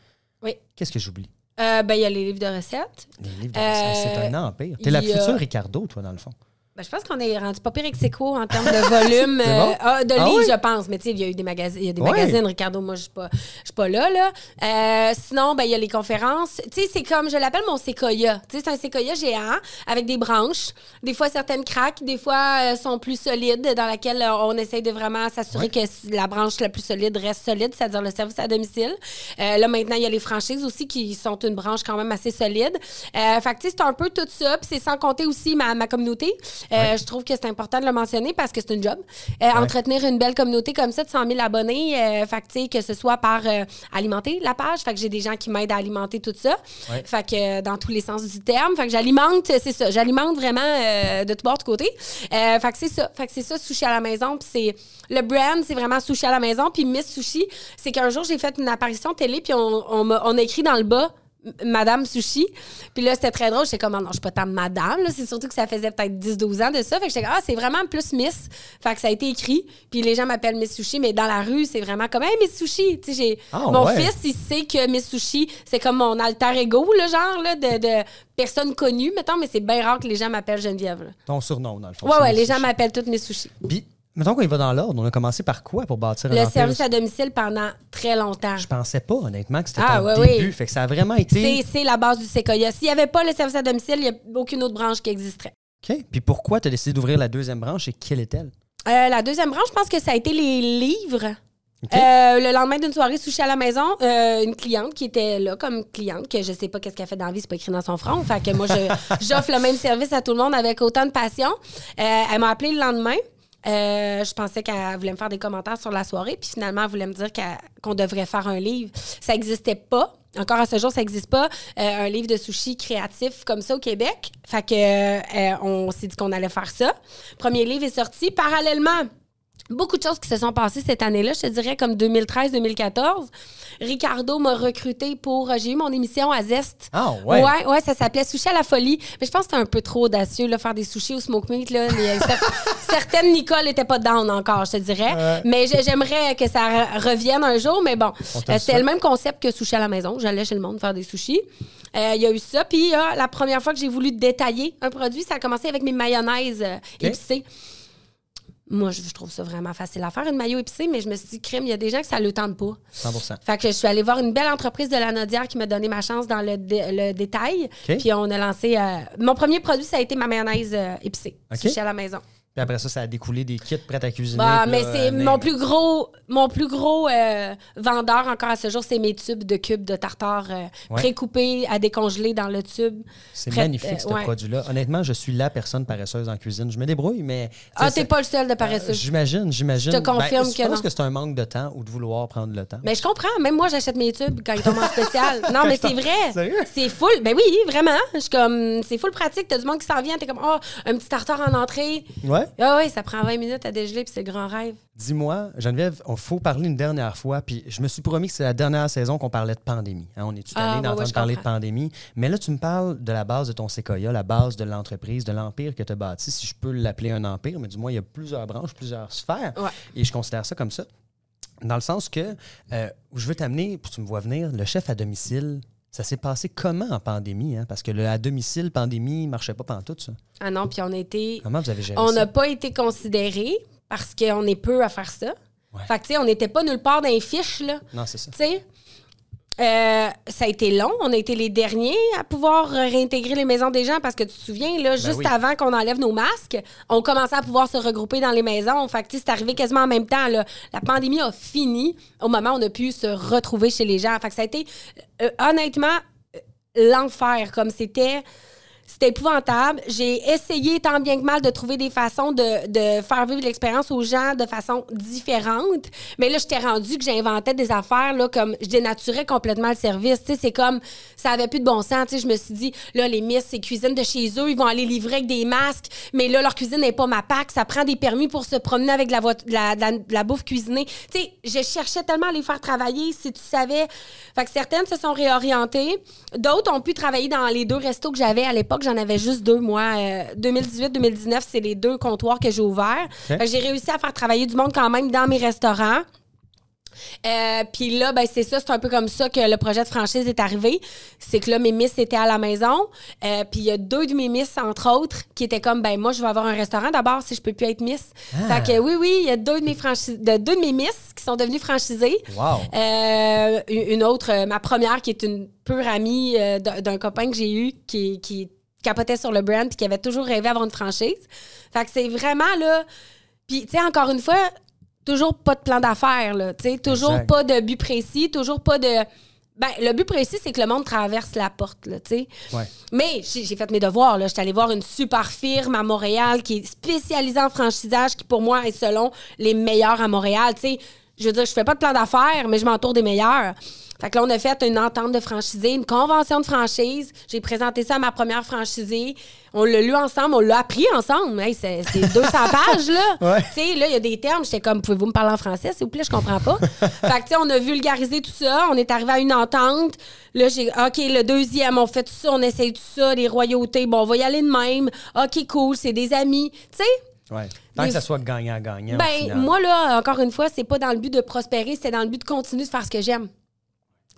Oui. Qu'est-ce que j'oublie? Euh, ben, il y a les livres de recettes. Les livres de Euh, recettes, c'est un empire. T'es la a- future Ricardo, toi, dans le fond. Ben, je pense qu'on est rendu pas pire ex en termes de volume. Bon? euh, ah, de Ah livres, oui? je pense. Mais tu sais, il y a eu des magazines. Il y a des magazines, Ricardo. Moi, je suis pas, pas là, là. Euh, sinon, ben, il y a les conférences. Tu sais, c'est comme, je l'appelle mon séquoia. Tu sais, c'est un séquoia géant avec des branches. Des fois, certaines craquent. Des fois, euh, sont plus solides, dans laquelle on essaye de vraiment s'assurer que la branche la plus solide reste solide, c'est-à-dire le service à domicile. Là, maintenant, il y a les franchises aussi qui sont une branche quand même assez solide. Fait que, tu sais, c'est un peu tout ça. Puis c'est sans compter aussi ma, ma communauté. Euh, Je trouve que c'est important de le mentionner parce que c'est une job. Euh, Entretenir une belle communauté comme ça de 100 000 abonnés, euh, fait que, tu sais, que ce soit par euh, alimenter la page. Fait que j'ai des gens qui m'aident à alimenter tout ça. Ouais. Fait que euh, dans tous les sens du terme. Fait que j'alimente, c'est ça. J'alimente vraiment euh, de tout bord, de côté. Euh, fait que c'est ça. Fait que c'est ça, sushi à la maison. Puis c'est le brand, c'est vraiment sushi à la maison. Puis Miss Sushi, c'est qu'un jour, j'ai fait une apparition télé, puis on, on, m'a- on a écrit dans le bas. Madame Sushi. Puis là, c'était très drôle. J'étais comme, Ah non, je suis pas tant madame. C'est surtout que ça faisait peut-être 10-12 ans de ça. Fait que j'étais comme, ah, c'est vraiment plus Miss. Fait que ça a été écrit. Puis les gens m'appellent Miss Sushi, mais dans la rue, c'est vraiment comme, hey, Miss Sushi. Tu sais. Ah, mon ouais. fils, il sait que Miss Sushi, c'est comme mon alter ego, le genre, là, de, de personne connue, mettons, mais c'est bien rare que les gens m'appellent Geneviève. là. Ton surnom, dans le fond. Ouais, ouais, les gens m'appellent toutes Miss Sushi. Puis, mettons qu'on y va dans l'ordre. On a commencé par quoi pour bâtir un Le empire? service à domicile pendant très longtemps. Je pensais pas, honnêtement, que c'était Ah, ton ouais, début. oui. Fait que ça a vraiment été... C'est la base du Sequoia. S'il n'y avait pas le service à domicile, il n'y a aucune autre branche qui existerait. OK. Puis pourquoi tu as décidé d'ouvrir la deuxième branche et quelle est-elle? Euh, la deuxième branche, je pense que ça a été les livres. Euh, le lendemain d'une soirée sushi à la maison, euh, une cliente qui était là comme cliente, que je sais pas qu'est-ce qu'elle fait dans la vie, c'est pas écrit dans son front. Fait que moi, j'offre le même service à tout le monde avec autant de passion. Euh, elle m'a appelé le lendemain. Euh, je pensais qu'elle voulait me faire des commentaires sur la soirée, puis finalement, elle voulait me dire qu'on devrait faire un livre. Ça n'existait pas. Encore à ce jour, ça n'existe pas. euh, un livre de sushi créatif comme ça au Québec. Fait que euh, on s'est dit qu'on allait faire ça. Premier livre est sorti. Parallèlement, beaucoup de choses qui se sont passées cette année-là, je te dirais comme 2013-2014. Ricardo m'a recruté pour. euh, J'ai eu mon émission à Zest. Ah, ouais. Ouais, ouais, ça s'appelait Sushi à la folie. Mais je pense que c'était un peu trop audacieux, là, faire des sushis au smoke meat. Là. Euh, cer- certaines Nicole n'étaient pas down encore, je te dirais. Mais j'ai- j'aimerais que ça re- revienne un jour. Mais bon, euh, le c'était le même concept que Sushi à la maison. J'allais chez le monde faire des sushis. Euh, Il y a eu ça. Puis euh, la première fois que j'ai voulu détailler un produit, ça a commencé avec mes mayonnaises épicées. Moi, je, je trouve ça vraiment facile à faire, une maillot épicée, mais je me suis dit, crème, il y a des gens que ça le tente pas. 100% Fait que je suis allée voir une belle entreprise de la Nodière qui m'a donné ma chance dans le, dé- le détail. Puis on a lancé. euh, mon premier produit, ça a été ma mayonnaise euh, épicée. OK. Sushi à la maison. Puis après ça, ça a découlé des kits prêts à cuisiner. Bah, mais c'est mon plus gros, mon plus gros euh, vendeur encore à ce jour, c'est mes tubes de cubes de tartare euh, Ouais. précoupés à décongeler dans le tube. C'est magnifique, euh, ce ouais. produit-là. Honnêtement, je suis la personne paresseuse en cuisine. Je me débrouille, mais... Ah, t'es pas le seul de paresseux. J'imagine, j'imagine. Je te confirme Ben, que Je pense non. que c'est un manque de temps ou de vouloir prendre le temps. Mais je comprends. Même moi, j'achète mes tubes quand ils tombent en spécial. Non, mais c'est vrai. Sérieux? C'est full. Ben oui, vraiment. Je suis comme, c'est full pratique. T'as du monde qui s'en vient. T'es comme, oh, un petit tartare en entrée. Ouais. Ah oui, ça prend 20 minutes à dégeler, puis c'est le grand rêve. Dis-moi, Geneviève, il faut parler une dernière fois. Puis je me suis promis que c'est la dernière saison qu'on parlait de pandémie. Hein, on est tout Ah, allé ouais, d'entendre je parler de pandémie. Mais là, tu me parles de la base de ton séquoia, la base de l'entreprise, de l'empire que tu as bâti, si je peux l'appeler un empire. Mais du moins, il y a plusieurs branches, plusieurs sphères. Ouais. Et je considère ça comme ça. Dans le sens que euh, où je veux t'amener, puis tu me vois venir, le chef à domicile, ça s'est passé comment en pandémie? Hein? Parce que le à domicile, pandémie, marchait pas pendant tout ça. Ah non, puis on a été. Comment vous avez géré On n'a pas été considérés parce qu'on est peu à faire ça. Ouais. Fait que, tu sais, on n'était pas nulle part dans les fiches, là. Non, c'est ça. Tu sais, Euh, ça a été long. On a été les derniers à pouvoir réintégrer les maisons des gens parce que tu te souviens, là, juste oui. avant qu'on enlève nos masques, on commençait à pouvoir se regrouper dans les maisons. Fait que, c'est arrivé quasiment en même temps. là. La pandémie a fini au moment où on a pu se retrouver chez les gens. Fait que ça a été, euh, honnêtement, euh, l'enfer. Comme c'était. C'était épouvantable. J'ai essayé tant bien que mal de trouver des façons de, de faire vivre l'expérience aux gens de façon différente. Mais là, j'étais rendue que j'inventais des affaires, là, comme je dénaturais complètement le service. C'est comme, ça avait plus de bon sens. Je me suis dit, là, les miss, c'est cuisine de chez eux, ils vont aller livrer avec des masques. Mais là, leur cuisine n'est pas ma PAC. Ça prend des permis pour se promener avec de la, la, bouffe cuisinée. Tu je cherchais tellement à les faire travailler, si tu savais. Fait que certaines se sont réorientées. D'autres ont pu travailler dans les deux restos que j'avais à l'époque. J'en avais juste deux, moi. Euh, 2018-2019, c'est les deux comptoirs que j'ai ouverts. J'ai réussi à faire travailler du monde quand même dans mes restaurants. Euh, Puis là, ben, c'est ça, c'est un peu comme ça que le projet de franchise est arrivé. C'est que là, mes miss étaient à la maison. Euh, Puis il y a deux de mes miss, entre autres, qui étaient comme, ben moi, je vais avoir un restaurant d'abord si je peux plus être miss. Ah. Fait que oui, oui, il y a deux de mes, franchis- de, deux de mes miss qui sont devenues franchisées. Wow. Euh, une autre, euh, ma première, qui est une pure amie euh, d'un d'un copain que j'ai eu, qui, qui capotait sur le brand puis qui avait toujours rêvé d'avoir une franchise. Fait que c'est vraiment là. Puis, tu sais, encore une fois, toujours pas de plan d'affaires, là. Tu sais, toujours Exact. pas de but précis, toujours pas de. Ben, le but précis, c'est que le monde traverse la porte, là, tu sais. Ouais. Mais j'ai j'ai fait mes devoirs. là. J'étais allée voir une super firme à Montréal qui est spécialisée en franchisage, qui pour moi est selon les meilleurs à Montréal. Tu sais, je veux dire, je fais pas de plan d'affaires, mais je m'entoure des meilleurs. Fait que là, on a fait une entente de franchisé, une convention de franchise. J'ai présenté ça à ma première franchisée. On l'a lu ensemble, on l'a appris ensemble. Hey, c'est c'est 200 pages, là. Ouais. Tu sais, là, il y a des termes. J'étais comme, pouvez-vous me parler en français, s'il vous plaît? Je comprends pas. fait que, tu sais, on a vulgarisé tout ça. On est arrivé à une entente. Là, j'ai, OK, le deuxième, on fait tout ça, on essaye tout ça, les royautés. Bon, on va y aller de même. OK, cool, c'est des amis. Tu sais? Ouais. Tant Les- que ça soit gagnant-gagnant. Ben, moi, là, encore une fois, c'est pas dans le but de prospérer, c'est dans le but de continuer de faire ce que j'aime.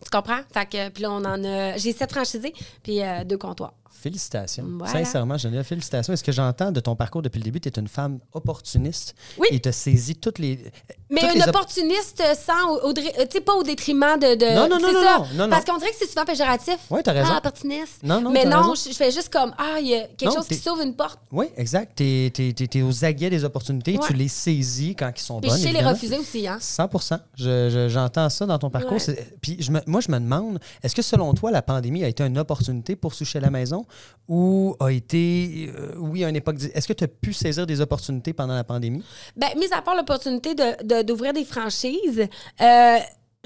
Tu comprends? Fait que, puis là, on en a. J'ai sept franchisés, puis euh, deux comptoirs. Félicitations. Voilà. Sincèrement, Geneviève, félicitations. Est-ce que j'entends de ton parcours depuis le début, tu es une femme opportuniste Oui. et tu saisis toutes les. Mais toutes une les opportuniste sans, euh, tu sais, pas au détriment de. de Non, non, non, non, ça. non. Parce qu'on dirait que c'est souvent péjoratif. Ouais, t'as raison. Ah, opportuniste. Non, non, Mais non, je, fais juste comme, ah, il y a quelque Non, chose qui sauve une porte. Oui, exact. Tu es, aux aguets des opportunités, Ouais. tu les saisis quand ils sont Puis bonnes. je sais les refuser aussi, hein. 100 Je- je- J'entends ça dans ton parcours. Ouais. Puis je me- moi, je me demande, est-ce que selon toi, la pandémie a été une opportunité pour Soucher la maison? Ou a été, euh, oui, à une époque. Est-ce que tu as pu saisir des opportunités pendant la pandémie? Ben, mis à part l'opportunité de- de- d'ouvrir des franchises, euh,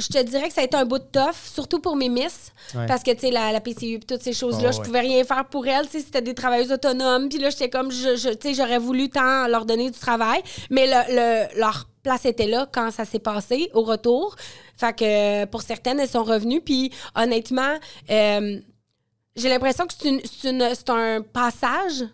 je te dirais que ça a été un bout de tough, surtout pour mes miss. Ouais. Parce que, tu sais, la, la PCU et toutes ces choses-là, Oh, je ouais. pouvais rien faire pour elles. Tu sais, c'était des travailleuses autonomes. Puis là, j'étais comme, je, je- tu sais, j'aurais voulu tant leur donner du travail. Mais le, le- leur place était là quand ça s'est passé, au retour. Fait que pour certaines, elles sont revenues. Puis honnêtement, euh, j'ai l'impression que c'est un passage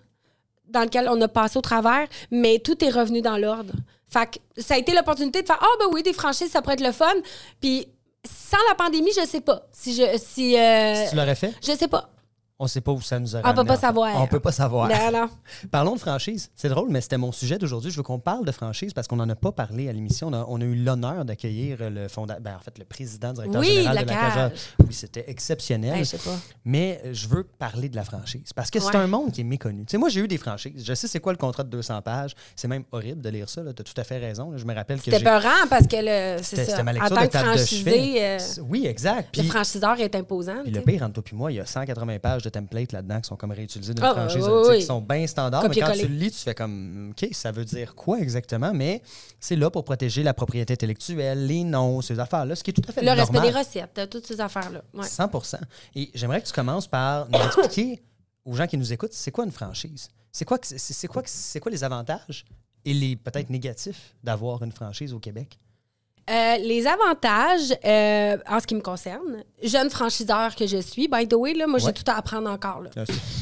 dans lequel on a passé au travers, mais tout est revenu dans l'ordre. Fait que ça a été l'opportunité de faire Ah, ben oui, des franchises, ça pourrait être le fun. Puis sans la pandémie, je sais pas. Si je. Si, euh, Si tu l'aurais fait, je sais pas. On ne sait pas où ça nous aurait On peut amené, pas savoir. On peut pas savoir. Non, non. Parlons de franchise. C'est drôle, mais c'était mon sujet d'aujourd'hui. Je veux qu'on parle de franchise parce qu'on n'en a pas parlé à l'émission. On a, on a eu l'honneur d'accueillir le fondateur, ben, en fait, le président directeur Oui, général de la de la Cage. Cage. Oui, c'était exceptionnel. Hey, je sais pas. Mais euh, je veux parler de la franchise parce que c'est Ouais. un monde qui est méconnu. Tu sais, moi, j'ai eu des franchises. Je sais c'est quoi le contrat de 200 pages. C'est même horrible de lire ça. Tu as tout à fait raison. là. Je me rappelle que C'était peurant parce que le, c'est ça. ma En lecture tant de que franchisé, euh, Oui, exact. le Puis- franchiseur est imposant. puis le pire, entre toi puis moi, il y a 180 pages de templates là-dedans qui sont comme réutilisés d'une Ah, franchise oui, qui sont bien standards. Mais quand tu le lis, tu fais comme OK, ça veut dire quoi exactement? Mais c'est là pour protéger la propriété intellectuelle, les noms, ces affaires-là, ce qui est tout à fait Le respect normal. des recettes, euh, toutes ces affaires-là. Ouais. 100 Et j'aimerais que tu commences par nous expliquer aux gens qui nous écoutent, c'est quoi une franchise? C'est quoi, c'est quoi, quoi les avantages et les peut-être négatifs d'avoir une franchise au Québec? Euh, les avantages, euh, en ce qui me concerne, jeune franchiseur que je suis, by the way, là, moi, Ouais. j'ai tout à apprendre encore. Là.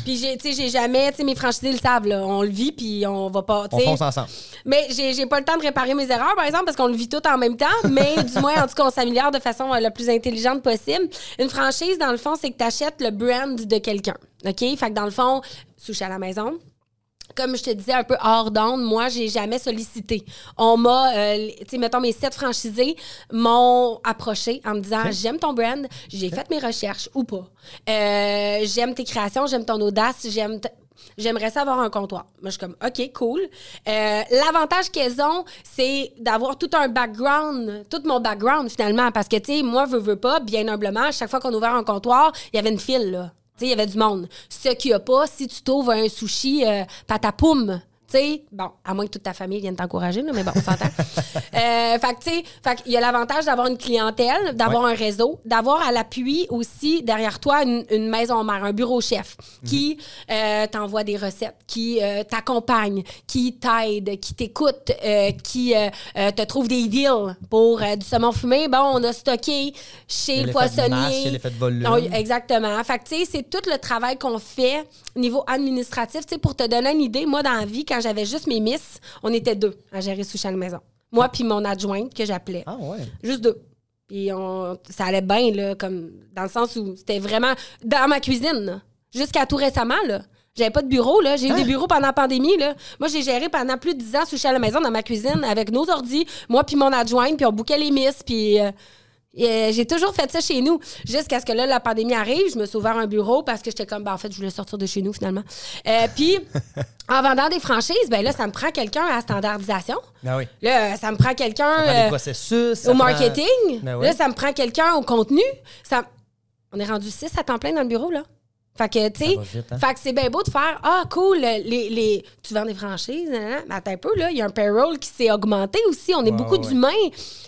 Puis, tu sais, j'ai jamais, tu sais, mes franchisés le savent, là, on le vit, puis on va pas, tu On fonce ensemble. Mais j'ai, j'ai pas le temps de réparer mes erreurs, par exemple, parce qu'on le vit tout en même temps, mais du moins, en tout cas, on s'améliore de façon euh, la plus intelligente possible. Une franchise, dans le fond, c'est que tu achètes le brand de quelqu'un. OK? Fait que dans le fond, sushi à la maison, comme je te disais un peu hors d'onde, moi, j'ai jamais sollicité. On m'a, euh, tu sais, mettons, mes sept franchisés m'ont approché en me disant J'aime ton brand, j'ai fait mes recherches ou pas. Euh, j'aime tes créations, j'aime ton audace, j'aime. t- J'aimerais ça avoir un comptoir. Moi, je suis comme, OK, cool. Euh, L'avantage qu'elles ont, c'est d'avoir tout un background, tout mon background finalement. Parce que, tu sais, moi, veux, veux pas, bien humblement, à chaque fois qu'on ouvert un comptoir, il y avait une file, là. Il y avait du monde. Ce qu'il n'y a pas, si tu t'ouvres un sushi euh, patapoum, tu sais, bon, à moins que toute ta famille vienne t'encourager, mais bon, on s'entend. euh, fait que, tu sais, qu'il y a l'avantage d'avoir une clientèle, d'avoir un réseau, d'avoir à l'appui aussi derrière toi une, une maison mère, un bureau chef qui euh, t'envoie des recettes, qui euh, t'accompagne, qui t'aide, qui t'écoute, qui te trouve des deals pour du saumon fumé. Bon, on a stocké chez Il le l'effet de masse, poissonnier. il de volume. Non, exactement. Fait que, tu sais, c'est tout le travail qu'on fait au niveau administratif. Tu sais, pour te donner une idée, moi, dans la vie, quand j'avais juste mes miss, on était deux à gérer sous chaque maison. Moi puis mon adjointe que j'appelais. Ah ouais. Juste deux. Puis on, ça allait bien, là, comme dans le sens où c'était vraiment dans ma cuisine, jusqu'à tout récemment, là. J'avais pas de bureau, là. J'ai eu des bureaux pendant la pandémie, là. Moi, j'ai géré pendant plus de 10 ans sous à la maison dans ma cuisine avec nos ordis, moi puis mon adjointe, puis on bouquait les misses, puis... euh, et, euh, j'ai toujours fait ça chez nous. Jusqu'à ce que là, la pandémie arrive, je me suis ouvert un bureau parce que j'étais comme, ben, en fait, je voulais sortir de chez nous finalement. Euh, puis, en vendant des franchises, ben là, ça me prend quelqu'un à la standardisation. Ah oui. Là, ça me prend quelqu'un euh, processus. au prend- marketing. Ben ouais. Là, ça me prend quelqu'un au contenu. Ça... On est rendu six à temps plein dans le bureau, là. Fait que, tu sais, hein? fait que c'est bien beau de faire Ah, cool, les, les, tu vends des franchises, mais attends un peu, là, il y a un payroll qui s'est augmenté aussi. On est Ouais, beaucoup ouais, d'humains.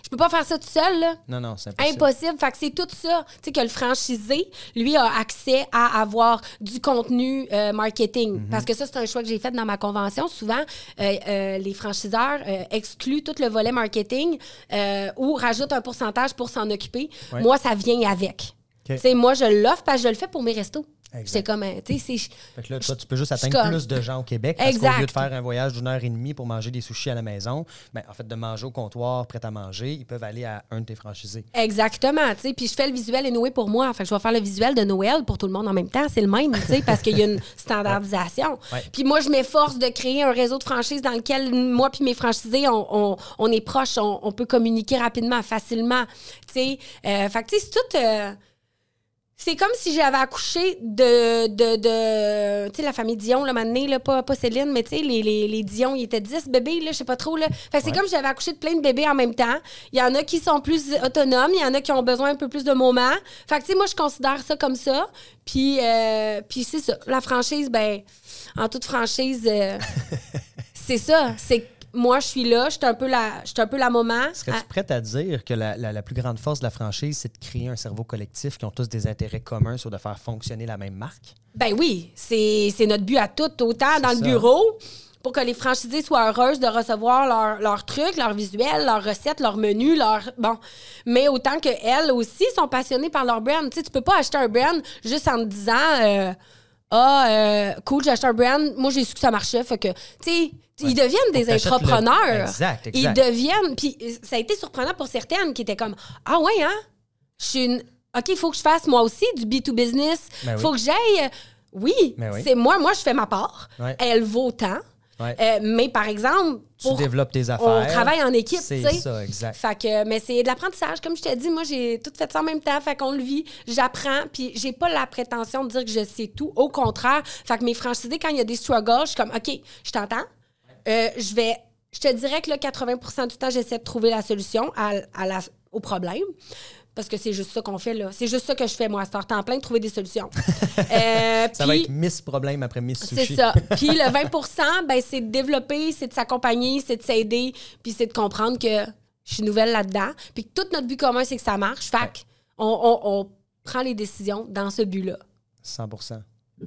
Je peux pas faire ça tout seul, là. Non, non, c'est impossible. Impossible. Fait que c'est tout ça. Tu sais, que le franchisé, lui, a accès à avoir du contenu euh, marketing. Mhm. Parce que ça, c'est un choix que j'ai fait dans ma convention. Souvent, euh, euh, les franchiseurs excluent tout le volet marketing ou rajoutent un pourcentage pour s'en occuper. Ouais. Moi, ça vient avec. Tu sais, moi, je l'offre parce que je le fais pour mes restos. J'étais comme, euh, tu sais, Fait que là, toi, tu peux juste atteindre comme- plus de gens au Québec. Parce qu'au lieu de faire un voyage d'une heure et demie pour manger des sushis à la maison, ben, en fait, de manger au comptoir, prêt à manger, ils peuvent aller à un de tes franchisés. Exactement, tu sais. Puis je fais le visuel et Noé pour moi. Fait que je vais faire le visuel de Noël pour tout le monde en même temps. C'est le même, tu sais, parce qu'il y a une standardisation. Ouais. Puis moi, je m'efforce de créer un réseau de franchises dans lequel moi puis mes franchisés, on, on- on est proches, on, on peut communiquer rapidement, facilement, tu sais. Euh, fait que, tu sais, c'est tout... euh, c'est comme si j'avais accouché de, de, de tu sais, la famille Dion, là, maintenant, là, pas, pas Céline, mais tu sais, les, les, les Dion, ils étaient 10 bébés, là, je sais pas trop, là. Fait que c'est comme si j'avais accouché de plein de bébés en même temps. Il y en a qui sont plus autonomes, il y en a qui ont besoin un peu plus de moments. Fait que, tu sais, moi, je considère ça comme ça. Puis, euh, puis c'est ça. La franchise, ben, en toute franchise, euh, c'est ça. C'est moi, je suis là, je suis un peu la, je suis un peu la maman. Serais-tu Ah, prête à dire que la, la- la plus grande force de la franchise, c'est de créer un cerveau collectif qui ont tous des intérêts communs sur de faire fonctionner la même marque? Ben oui, c'est c'est notre but à tout, autant dans le bureau pour que les franchisés soient heureuses de recevoir leurs leur trucs, leurs visuels, leurs recettes, leurs menus, leurs bon, mais autant que elles aussi sont passionnées par leur brand. Tu sais, tu peux pas acheter un brand juste en te disant euh, ah euh, cool, j'ai acheté un brand, moi j'ai su que ça marchait, fait que tu sais ils deviennent des le- entrepreneurs. Exact, Ils exact. deviennent puis euh, ça a été surprenant pour certaines qui étaient comme ah ouais hein, je suis une OK, il faut que je fasse moi aussi du B2 business. Ben oui. faut que j'aille. Oui, Ben oui. c'est moi, moi, je fais ma part. Ouais. Elle vaut tant. Ouais. Euh, mais par exemple, tu développes tes affaires. on travaille en équipe, tu C'est ça, exact. Fait que, mais c'est de l'apprentissage. Comme je t'ai dit, moi, j'ai tout fait ça en même temps. Fait qu'on le vit, j'apprends, puis j'ai pas la prétention de dire que je sais tout. Au contraire. Fait que mes franchisés, quand il y a des struggles, je suis comme, OK, je t'entends. Euh, je vais... Je te dirais que là, 80% du temps, j'essaie de trouver la solution à, à la- au problème. Parce que c'est juste ça qu'on fait, là. C'est juste ça que je fais, moi, à ce temps plein, de trouver des solutions. Euh, Ça va être Miss Problème après Miss Sushi. c'est ça. Puis le 20% ben, c'est de développer, c'est de s'accompagner, c'est de s'aider, puis c'est de comprendre que je suis nouvelle là-dedans. Puis que tout notre but commun, c'est que ça marche. Fait que on, on- on prend les décisions dans ce but-là. 100 Puis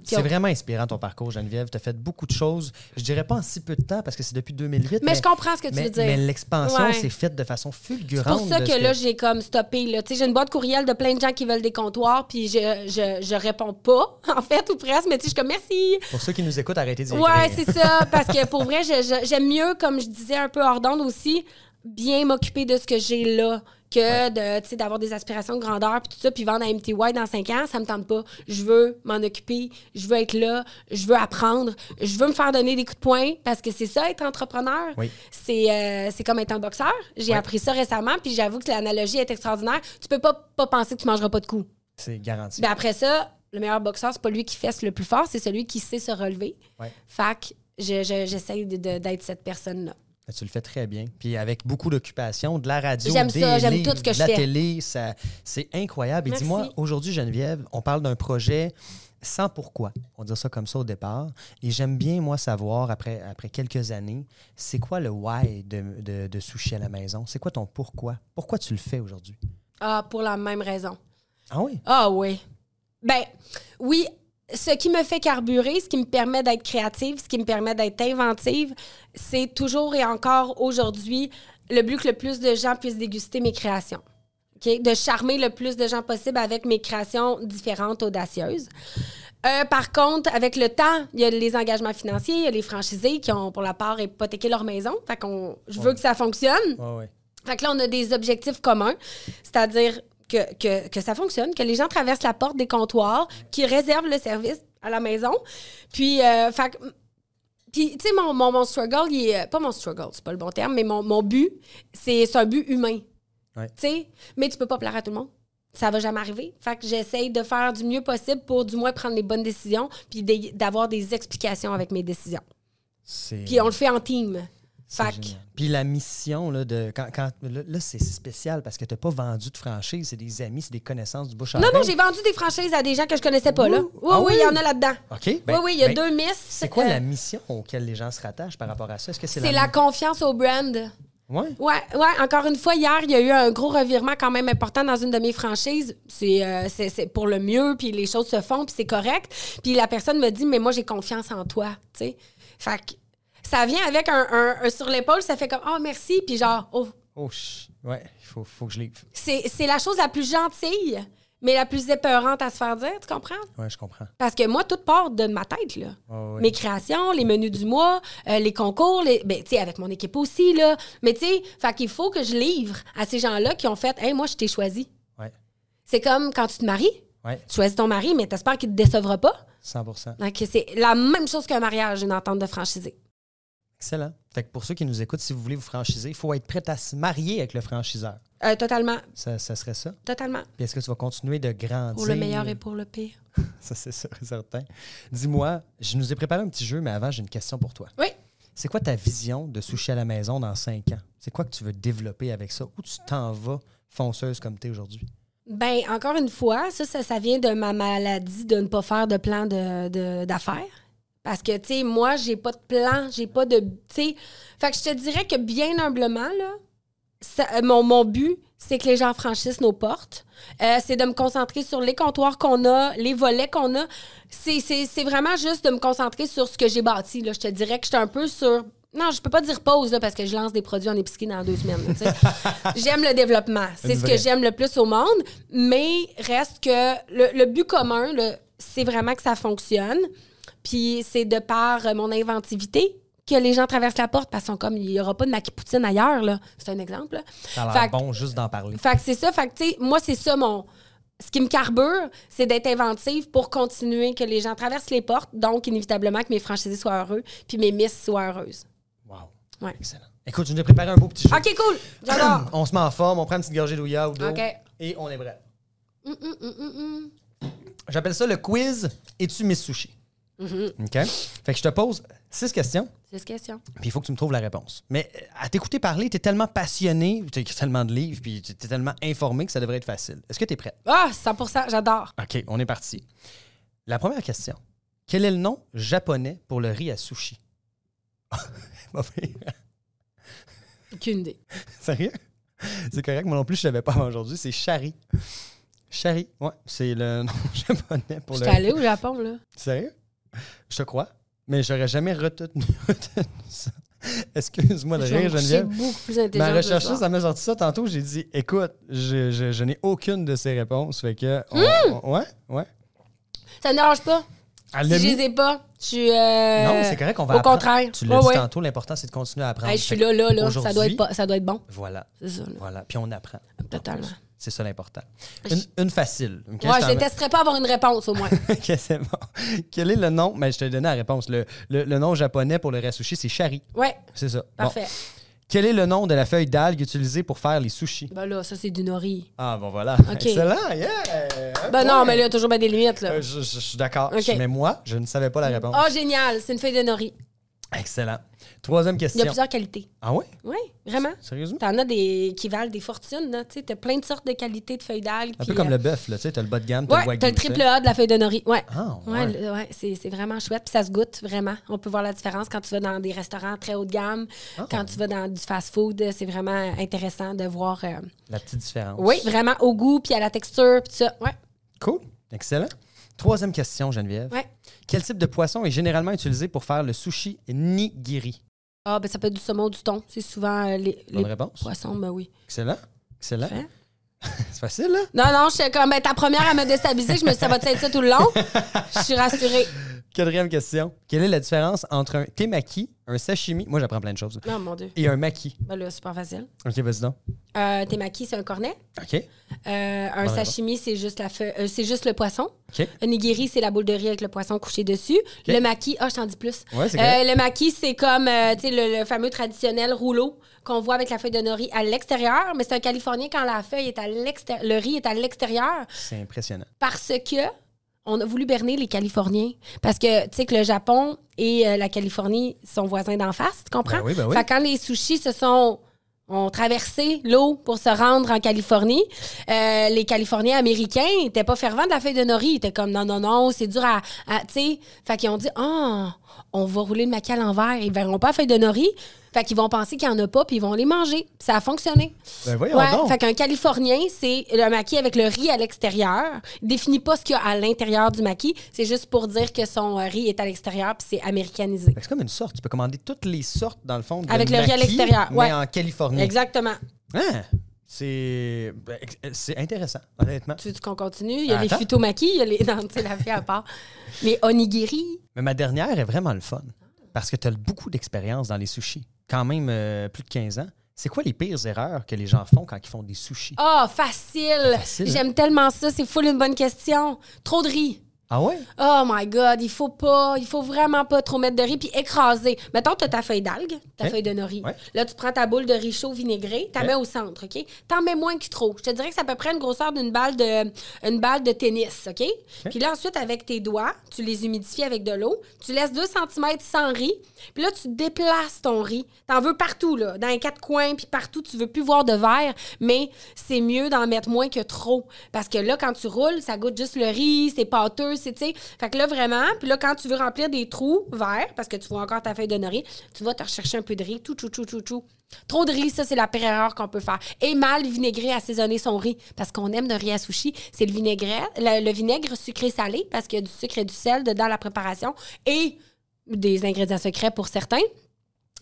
C'est vraiment inspirant ton parcours, Geneviève. Tu as fait beaucoup de choses. Je dirais pas en si peu de temps parce que c'est depuis 2008. Mais, je comprends ce que tu mais, veux dire. mais l'expansion Ouais. s'est faite de façon C'est fulgurante. pour ça que ce là, j'ai comme stoppé. J'ai une boîte courriel de plein de gens qui veulent des comptoirs, puis je, je, je réponds pas, en fait, ou presque, mais tu sais, je suis comme merci. Pour ceux qui nous écoutent, arrêtez d'y Ouais, c'est ça. Parce que pour vrai, j'aime mieux, comme je disais un peu hors d'onde aussi, bien m'occuper de ce que j'ai là que de, d'avoir des aspirations de grandeur puis tout ça, puis vendre à MTY dans cinq ans, ça me tente pas. Je veux m'en occuper, je veux être là, je veux apprendre, je veux me faire donner des coups de poing parce que c'est ça, être entrepreneur. Oui. C'est euh, c'est comme être un boxeur. J'ai Ouais. appris ça récemment, puis j'avoue que l'analogie est extraordinaire. Tu peux pas, pas penser que tu mangeras pas de coups. C'est garanti. Ben après ça, le meilleur boxeur, c'est pas lui qui fesse le plus fort, c'est celui qui sait se relever. Ouais. Fait que je- je- j'essaie de- de- d'être cette personne-là. Ben, Tu le fais très bien. Puis avec beaucoup d'occupation, de la radio, J'aime des ça, j'aime livres, tout ce que de je la fais. télé, ça, c'est incroyable. Et dis-moi, aujourd'hui, Geneviève, on parle d'un projet sans pourquoi. On dire ça comme ça au départ. Et j'aime bien, moi, savoir, après, après quelques années, c'est quoi le why de, de, de sushi à la maison? C'est quoi ton pourquoi? Pourquoi tu le fais aujourd'hui? Ah, pour la même raison. Ah oui? Ah oui. Ben, oui, ce qui me fait carburer, ce qui me permet d'être créative, ce qui me permet d'être inventive, c'est toujours et encore aujourd'hui le but que le plus de gens puissent déguster mes créations. De charmer le plus de gens possible avec mes créations différentes, audacieuses. Euh, par contre, avec le temps, il y a les engagements financiers, il y a les franchisés qui ont pour la part hypothéqué leur maison. Fait qu'on, je veux que ça fonctionne. Fait que là, on a des objectifs communs, c'est-à-dire que, que, que ça fonctionne, que les gens traversent la porte des comptoirs, qu'ils réservent le service à la maison. Puis, euh, fait puis tu sais, mon, mon, mon struggle, il est, pas mon struggle, c'est pas le bon terme, mais mon, mon but, c'est un but humain. Ouais. Tu sais, mais tu peux pas plaire à tout le monde. Ça va jamais arriver. Fait que j'essaye de faire du mieux possible pour du moins prendre les bonnes décisions, puis d'avoir des explications avec mes décisions. Puis on le fait en team. Génial. Puis la mission, là, de, quand, quand- là, là, c'est spécial parce que tu n'as pas vendu de franchise, c'est des amis, c'est des connaissances du bouche à Non, non, j'ai vendu des franchises à des gens que je connaissais pas, là. Ouh. Oui, Ah oui, oui? il y en a là-dedans. OK. oui, ben- oui, il y a ben, deux Miss. C'est quoi Euh, la mission auquel les gens se rattachent par rapport à ça? Est-ce que c'est la confiance au brand. Ouais. Ouais, ouais. Encore une fois, hier, il y a eu un gros revirement quand même important dans une de mes franchises. C'est euh, pour le mieux, puis les choses se font, puis c'est correct. Puis la personne me dit, mais moi, j'ai confiance en toi, tu sais. Fait que ça vient avec un, un- un sur l'épaule, ça fait comme, oh, merci, puis genre, oh. Oh, ouais, il faut, faut que je livre. C'est la chose la plus gentille, mais la plus épeurante à se faire dire, tu comprends? Ouais, je comprends. Parce que moi, tout part de ma tête, là. Ouais. Mes créations, les menus du mois, euh, les concours, les... ben, tu sais, avec mon équipe aussi, là. Mais tu sais, fait qu'il faut que je livre à ces gens-là qui ont fait « Hey, moi, je t'ai choisi. Ouais, ». C'est comme quand tu te maries, ouais, tu choisis ton mari, mais t'espères qu'il te décevra pas. 100 Donc, c'est la même chose qu'un mariage, une entente de franchisé. Excellent. Fait que pour ceux qui nous écoutent, si vous voulez vous franchiser, il faut être prêt à se marier avec le franchiseur. Euh, totalement, Ça, ça serait ça. totalement. Puis est-ce que tu vas continuer de grandir? Pour le meilleur et pour le pire. Ça, c'est sûr et certain. Dis-moi, je nous ai préparé un petit jeu, mais avant, j'ai une question pour toi. Oui. C'est quoi ta vision de sushi à la maison dans cinq ans? C'est quoi que tu veux développer avec ça? Où tu t'en vas fonceuse comme tu es aujourd'hui? Ben, encore une fois, ça, ça, ça vient de ma maladie de ne pas faire de plan de- de- d'affaires. Parce que, tu sais, moi, j'ai pas de plan, j'ai pas de. Tu sais. Fait que je te dirais que bien humblement, là, ça- euh, mon, mon but, c'est que les gens franchissent nos portes. Euh, c'est de me concentrer sur les comptoirs qu'on a, les volets qu'on a. C'est- C'est c'est vraiment juste de me concentrer sur ce que j'ai bâti. Là. Je te dirais que j'étais un peu sur. Non, je peux pas dire pause là, parce que je lance des produits en épicerie dans deux semaines. là, tu sais. j'aime le développement. C'est ce que j'aime le plus au monde. Mais reste que le, le but commun, là, c'est vraiment que ça fonctionne. Puis c'est de par euh, mon inventivité que les gens traversent la porte parce qu'ils sont comme il n'y aura pas de maquis poutine ailleurs. là. C'est un exemple. là. Ça a Fait l'air que- bon juste d'en parler. fait que c'est ça. Fait que, tu sais, moi, c'est ça mon. Ce qui me carbure, c'est d'être inventive pour continuer que les gens traversent les portes, donc inévitablement que mes franchisés soient heureux, puis mes miss soient heureuses. Wow. Ouais. Excellent. Écoute, je nous ai préparé un beau petit jeu. OK, cool. J'adore. On se met en forme, on prend une petite gorgée d'ouïa ou d'eau OK. et on est prêt. Hum, hum, hum. J'appelle ça le quiz Es-tu Miss Sushi? Mhm. OK? Fait que je te pose six questions, C'est cette question. puis il faut que tu me trouves la réponse. Mais euh, à t'écouter parler, tu es tellement passionné, tu écrit tellement de livres, puis tu es tellement informé que ça devrait être facile. Est-ce que tu es prête? Ah, 100% j'adore. OK, on est parti. La première question. Quel est le nom japonais pour le riz à sushi? Aucune idée. Sérieux? C'est correct, moi non plus, je ne savais pas aujourd'hui. C'est Shari. Shari, ouais, c'est le nom japonais pour Je le suis allée au Japon, là. Sérieux? Je te crois, mais j'aurais jamais retenu, retenu ça. Excuse-moi de Je rire, Geneviève. beaucoup plus intelligente. Ma ce recherche, soir. ça m'a sorti ça tantôt. J'ai dit, écoute, je, je- je n'ai aucune de ces réponses. Fait que. on- Hmm! on- ouais, ouais. Ça ne dérange pas. Elle Si je mis. les ai pas, je euh, Non, c'est correct, on va Au apprendre. contraire. Tu l'as Ouais, dit ouais. tantôt, l'important, c'est de continuer à apprendre. Hey, je suis là, là, là. Ça doit, être pas- ça doit être bon. Voilà, C'est ça, là. voilà. Voilà. Puis on apprend. Totalement. C'est ça l'important. Une, une facile. Ouais, je t'en- détesterais pas avoir une réponse, au moins. Ok, c'est bon. Quel est le nom? Mais je te donné la réponse. Le, le- le nom japonais pour le riz sushi, c'est shari. Ouais, C'est ça. Bon. parfait. Quel est le nom de la feuille d'algue utilisée pour faire les sushis? Ben là, ça, c'est du nori. Ah, bon, voilà. Ok. Excellent, yeah! Un Ben point. non, mais là, il y a toujours bien des limites, là. Euh, je, je- je suis d'accord. Ok. Mais moi, je ne savais pas la réponse. Oh, génial, c'est une feuille de nori. Excellent. Troisième Il y a question. plusieurs qualités. Ah oui? Oui, vraiment. Sérieusement? T'en as des qui valent des fortunes, là. Tu t'as plein de sortes de qualités de feuilles d'algues. Un peu comme euh, le bœuf, là. Tu sais, t'as le bas de gamme, t'as le Ouais, wagyu. t'as le triple A de la feuille de nori. Ouais. Ah, Ouais, ouais. le- ouais, c'est vraiment chouette. Puis ça se goûte, vraiment. On peut voir la différence quand tu vas dans des restaurants très haut de gamme, Ah. quand tu vas dans du fast-food. C'est vraiment intéressant de voir. euh, La petite différence. Oui, vraiment au goût, puis à la texture, puis ça. Ouais. Cool. Excellent. Troisième question, Geneviève. Ouais. Quel type de poisson est généralement utilisé pour faire le sushi nigiri? Ah, ben ça peut être du saumon ou du thon. C'est souvent euh, les, Bonne les réponse. poissons, ben oui. Excellent. Excellent. Fait? C'est facile, là? Non, non, je suis comme, ben, ta première à me déstabiliser, je me suis dit, ça va être ça tout le long? Je suis rassurée. Quatrième question. Quelle est la différence entre un temaki, un sashimi, moi j'apprends plein de choses, Non, mon Dieu. et un maki? Ben là, super facile. Ok, vas-y donc. Euh, temaki, c'est un cornet. Ok. Euh, un sashimi, c'est juste, la feu- euh, c'est juste le poisson. Ok. Un nigiri, c'est la boule de riz avec le poisson couché dessus. Le maki, ah, je t'en dis plus. Ouais, c'est correct. le maki, c'est comme le, le fameux traditionnel rouleau qu'on voit avec la feuille de nori à l'extérieur, mais c'est un Californien quand la feuille est à l'extérieur, le riz est à l'extérieur C'est impressionnant. parce que on a voulu berner les Californiens. Parce que, tu sais, que le Japon et euh, la Californie sont voisins d'en face, tu comprends? Ben oui, ben oui. Fait que quand les sushis se sont ont traversé l'eau pour se rendre en Californie. Euh, les Californiens américains n'étaient pas fervents de la feuille de nori. Ils étaient comme non, non, non, c'est dur à. à- tu sais, fait qu'ils ont dit ah, on va rouler le maquis à l'envers. Ils verront pas la feuille de nori. Fait qu'ils vont penser qu'il n'y en a pas, puis ils vont les manger. Ça a fonctionné. Ben voyons Ouais, donc. fait qu'un Californien, c'est le maquis avec le riz à l'extérieur. Il définit pas ce qu'il y a à l'intérieur du maquis. C'est juste pour dire que son euh, riz est à l'extérieur, puis c'est américanisé. Que C'est comme une sorte. Tu peux commander toutes les sortes, dans le fond, de Avec le riz à l'extérieur, Mais en Californie. Exactement. Hein? C'est ben, ex- c'est intéressant, honnêtement. Tu veux qu'on continue? Il y a les futomaki, il y a les. Sais, la vie à part. Les onigiri? Mais ma dernière est vraiment le fun. Parce que tu as beaucoup d'expérience dans les sushis. Quand même euh, plus de 15 ans. C'est quoi les pires erreurs que les gens font quand ils font des sushis? Ah, facile. Facile, hein? J'aime tellement ça. C'est full une bonne question. Trop de riz. Ah ouais? Oh my God, il faut pas, il faut vraiment pas trop mettre de riz puis écraser. Mettons, tu as ta feuille d'algue, ta feuille de nori. Ouais. Là, tu prends ta boule de riz chaud vinaigré, tu Ouais. mets au centre, OK? T'en mets moins que trop. Je te dirais que c'est à peu près une grosseur d'une balle de, une balle de tennis, OK? Puis là, ensuite, avec tes doigts, tu les humidifies avec de l'eau. Tu laisses 2 cm sans riz. Puis là, tu déplaces ton riz. T'en veux partout, là, dans les quatre coins, puis partout. Tu veux plus voir de verre, mais c'est mieux d'en mettre moins que trop. Parce que là, quand tu roules, ça goûte juste le riz, c'est pâteux, c'est, tu sais. Fait que là, vraiment, puis là, quand tu veux remplir des trous verts, parce que tu vois encore ta feuille de nori, tu vas te rechercher un peu de riz, tout, tout, tout, tout, tout. Trop de riz, ça, c'est la pire erreur qu'on peut faire. Et mal vinaigrer, assaisonner son riz, parce qu'on aime le riz à sushi, c'est le le, le vinaigre sucré-salé, parce qu'il y a du sucre et du sel dedans la préparation, et des ingrédients secrets pour certains.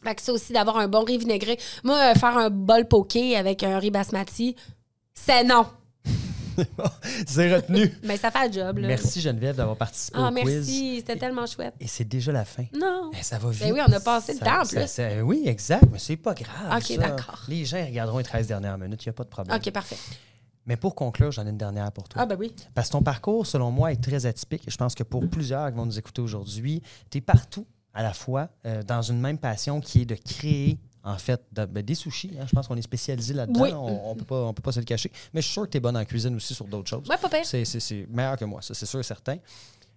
Fait que ça aussi, d'avoir un bon riz vinaigré. Moi, euh, faire un bol poké avec un riz basmati, c'est non. C'est retenu. Mais ça fait le job, là. merci Geneviève d'avoir participé Ah, au quiz. merci. C'était tellement chouette. Et c'est déjà la fin. Non. Eh, ça va vite. Ben oui, on a passé le temps, en ça- plus. ça- oui, exact, mais c'est pas grave. Ok, d'accord. Les gens regarderont les 13 dernières minutes, il n'y a pas de problème. OK, parfait. Mais pour conclure, j'en ai une dernière pour toi. Ah, ben oui. Parce que ton parcours, selon moi, est très atypique. Je pense que pour plusieurs qui vont nous écouter aujourd'hui, tu es partout à la fois euh, dans une même passion qui est de créer, en fait, de- ben, des sushis. hein. Je pense qu'on est spécialisé là-dedans. Oui. On ne peut, pas- on peut pas se le cacher. Mais je suis sûr que tu es bonne en cuisine aussi sur d'autres choses. Ouais, pas pire. C'est- meilleur que moi, ça, c'est sûr et certain.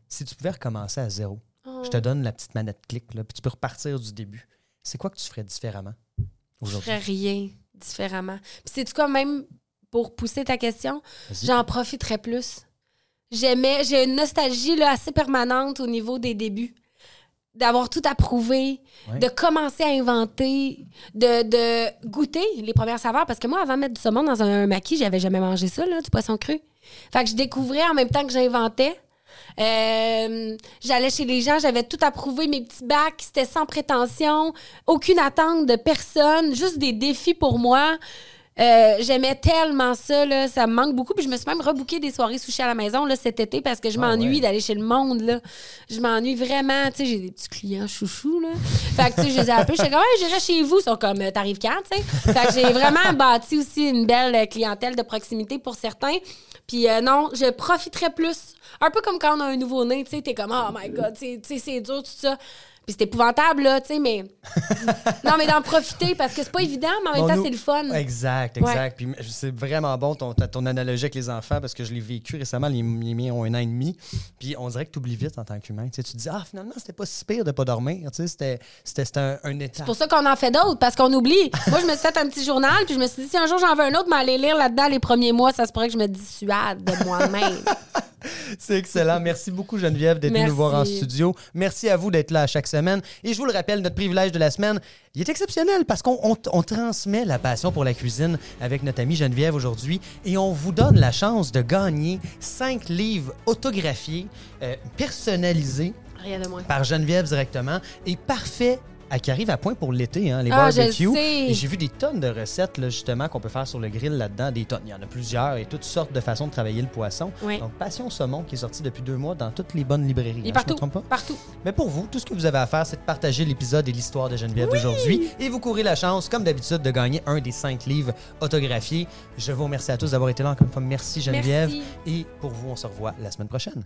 Si tu pouvais recommencer à zéro, Oh. je te donne la petite manette clic, là, puis tu peux repartir du début. C'est quoi que tu ferais différemment Je aujourd'hui? ferais rien différemment. Puis c'est quoi même pour pousser ta question, j'en profiterais plus. J'aimais, j'ai une nostalgie là, assez permanente au niveau des débuts. D'avoir tout approuvé, Ouais. de commencer à inventer, de, de goûter les premières saveurs. Parce que moi, avant de mettre du saumon dans un maquis, j'avais jamais mangé ça, là, du poisson cru. Fait que je découvrais en même temps que j'inventais. Euh, J'allais chez les gens, j'avais tout approuvé, mes petits bacs, c'était sans prétention, aucune attente de personne, juste des défis pour moi. Euh, J'aimais tellement ça, là, ça me manque beaucoup. Puis je me suis même rebooké des soirées sushi à la maison là, cet été parce que je Ah m'ennuie ouais. d'aller chez le monde. Là. Je m'ennuie vraiment. Tu sais, j'ai des petits clients chouchous. Là. Fait que tu sais, je les ai appelés. J'étais comme, ouais, j'irai chez vous. Ils sont comme, euh, t'arrives quand, tu sais? Fait que j'ai vraiment bâti aussi une belle clientèle de proximité pour certains. Puis euh, non, je profiterais plus. Un peu comme quand on a un nouveau-né, tu sais, t'es comme, oh my God, c'est dur, tout ça. Puis c'est épouvantable, là, tu sais, mais. non, mais d'en profiter parce que c'est pas évident, mais en même Bon, temps, nous- c'est le fun. Exact, exact. Puis c'est vraiment bon ton, ton analogie avec les enfants parce que je l'ai vécu récemment. Les, les miens ont un an et demi. Puis on dirait que tu oublies vite en tant qu'humain. Tu, sais, tu te dis, ah, finalement, c'était pas si pire de pas dormir. Tu sais, c'était un, un état. C'est pour ça qu'on en fait d'autres, parce qu'on oublie. Moi, je me suis fait un petit journal, puis je me suis dit, si un jour j'en veux un autre, mais aller lire là-dedans les premiers mois, ça se pourrait que je me dissuade de moi-même. C'est excellent. Merci beaucoup, Geneviève, d'être venue nous voir en studio. Merci à vous d'être là à chaque semaine. Et je vous le rappelle, notre privilège de la semaine, il est exceptionnel parce qu'on on- on transmet la passion pour la cuisine avec notre amie Geneviève aujourd'hui et on vous donne la chance de gagner cinq livres autographiés, euh, personnalisés Rien de moins. par Geneviève directement et parfait. À- qui arrive à point pour l'été, hein, les Ah, barbecues. J'ai vu des tonnes de recettes là, justement qu'on peut faire sur le grill là-dedans, des tonnes. Il y en a plusieurs et toutes sortes de façons de travailler le poisson. Oui. Donc Passion Saumon qui est sorti depuis deux mois dans toutes les bonnes librairies. Et hein, partout. Je me trompe pas? Partout. Mais pour vous, tout ce que vous avez à faire, c'est de partager l'épisode et l'histoire de Geneviève d'aujourd'hui. Et vous courez la chance, comme d'habitude, de gagner un des cinq livres autographiés. Je vous remercie à tous d'avoir été là encore une fois. Merci Geneviève. Merci. Et pour vous, on se revoit la semaine prochaine.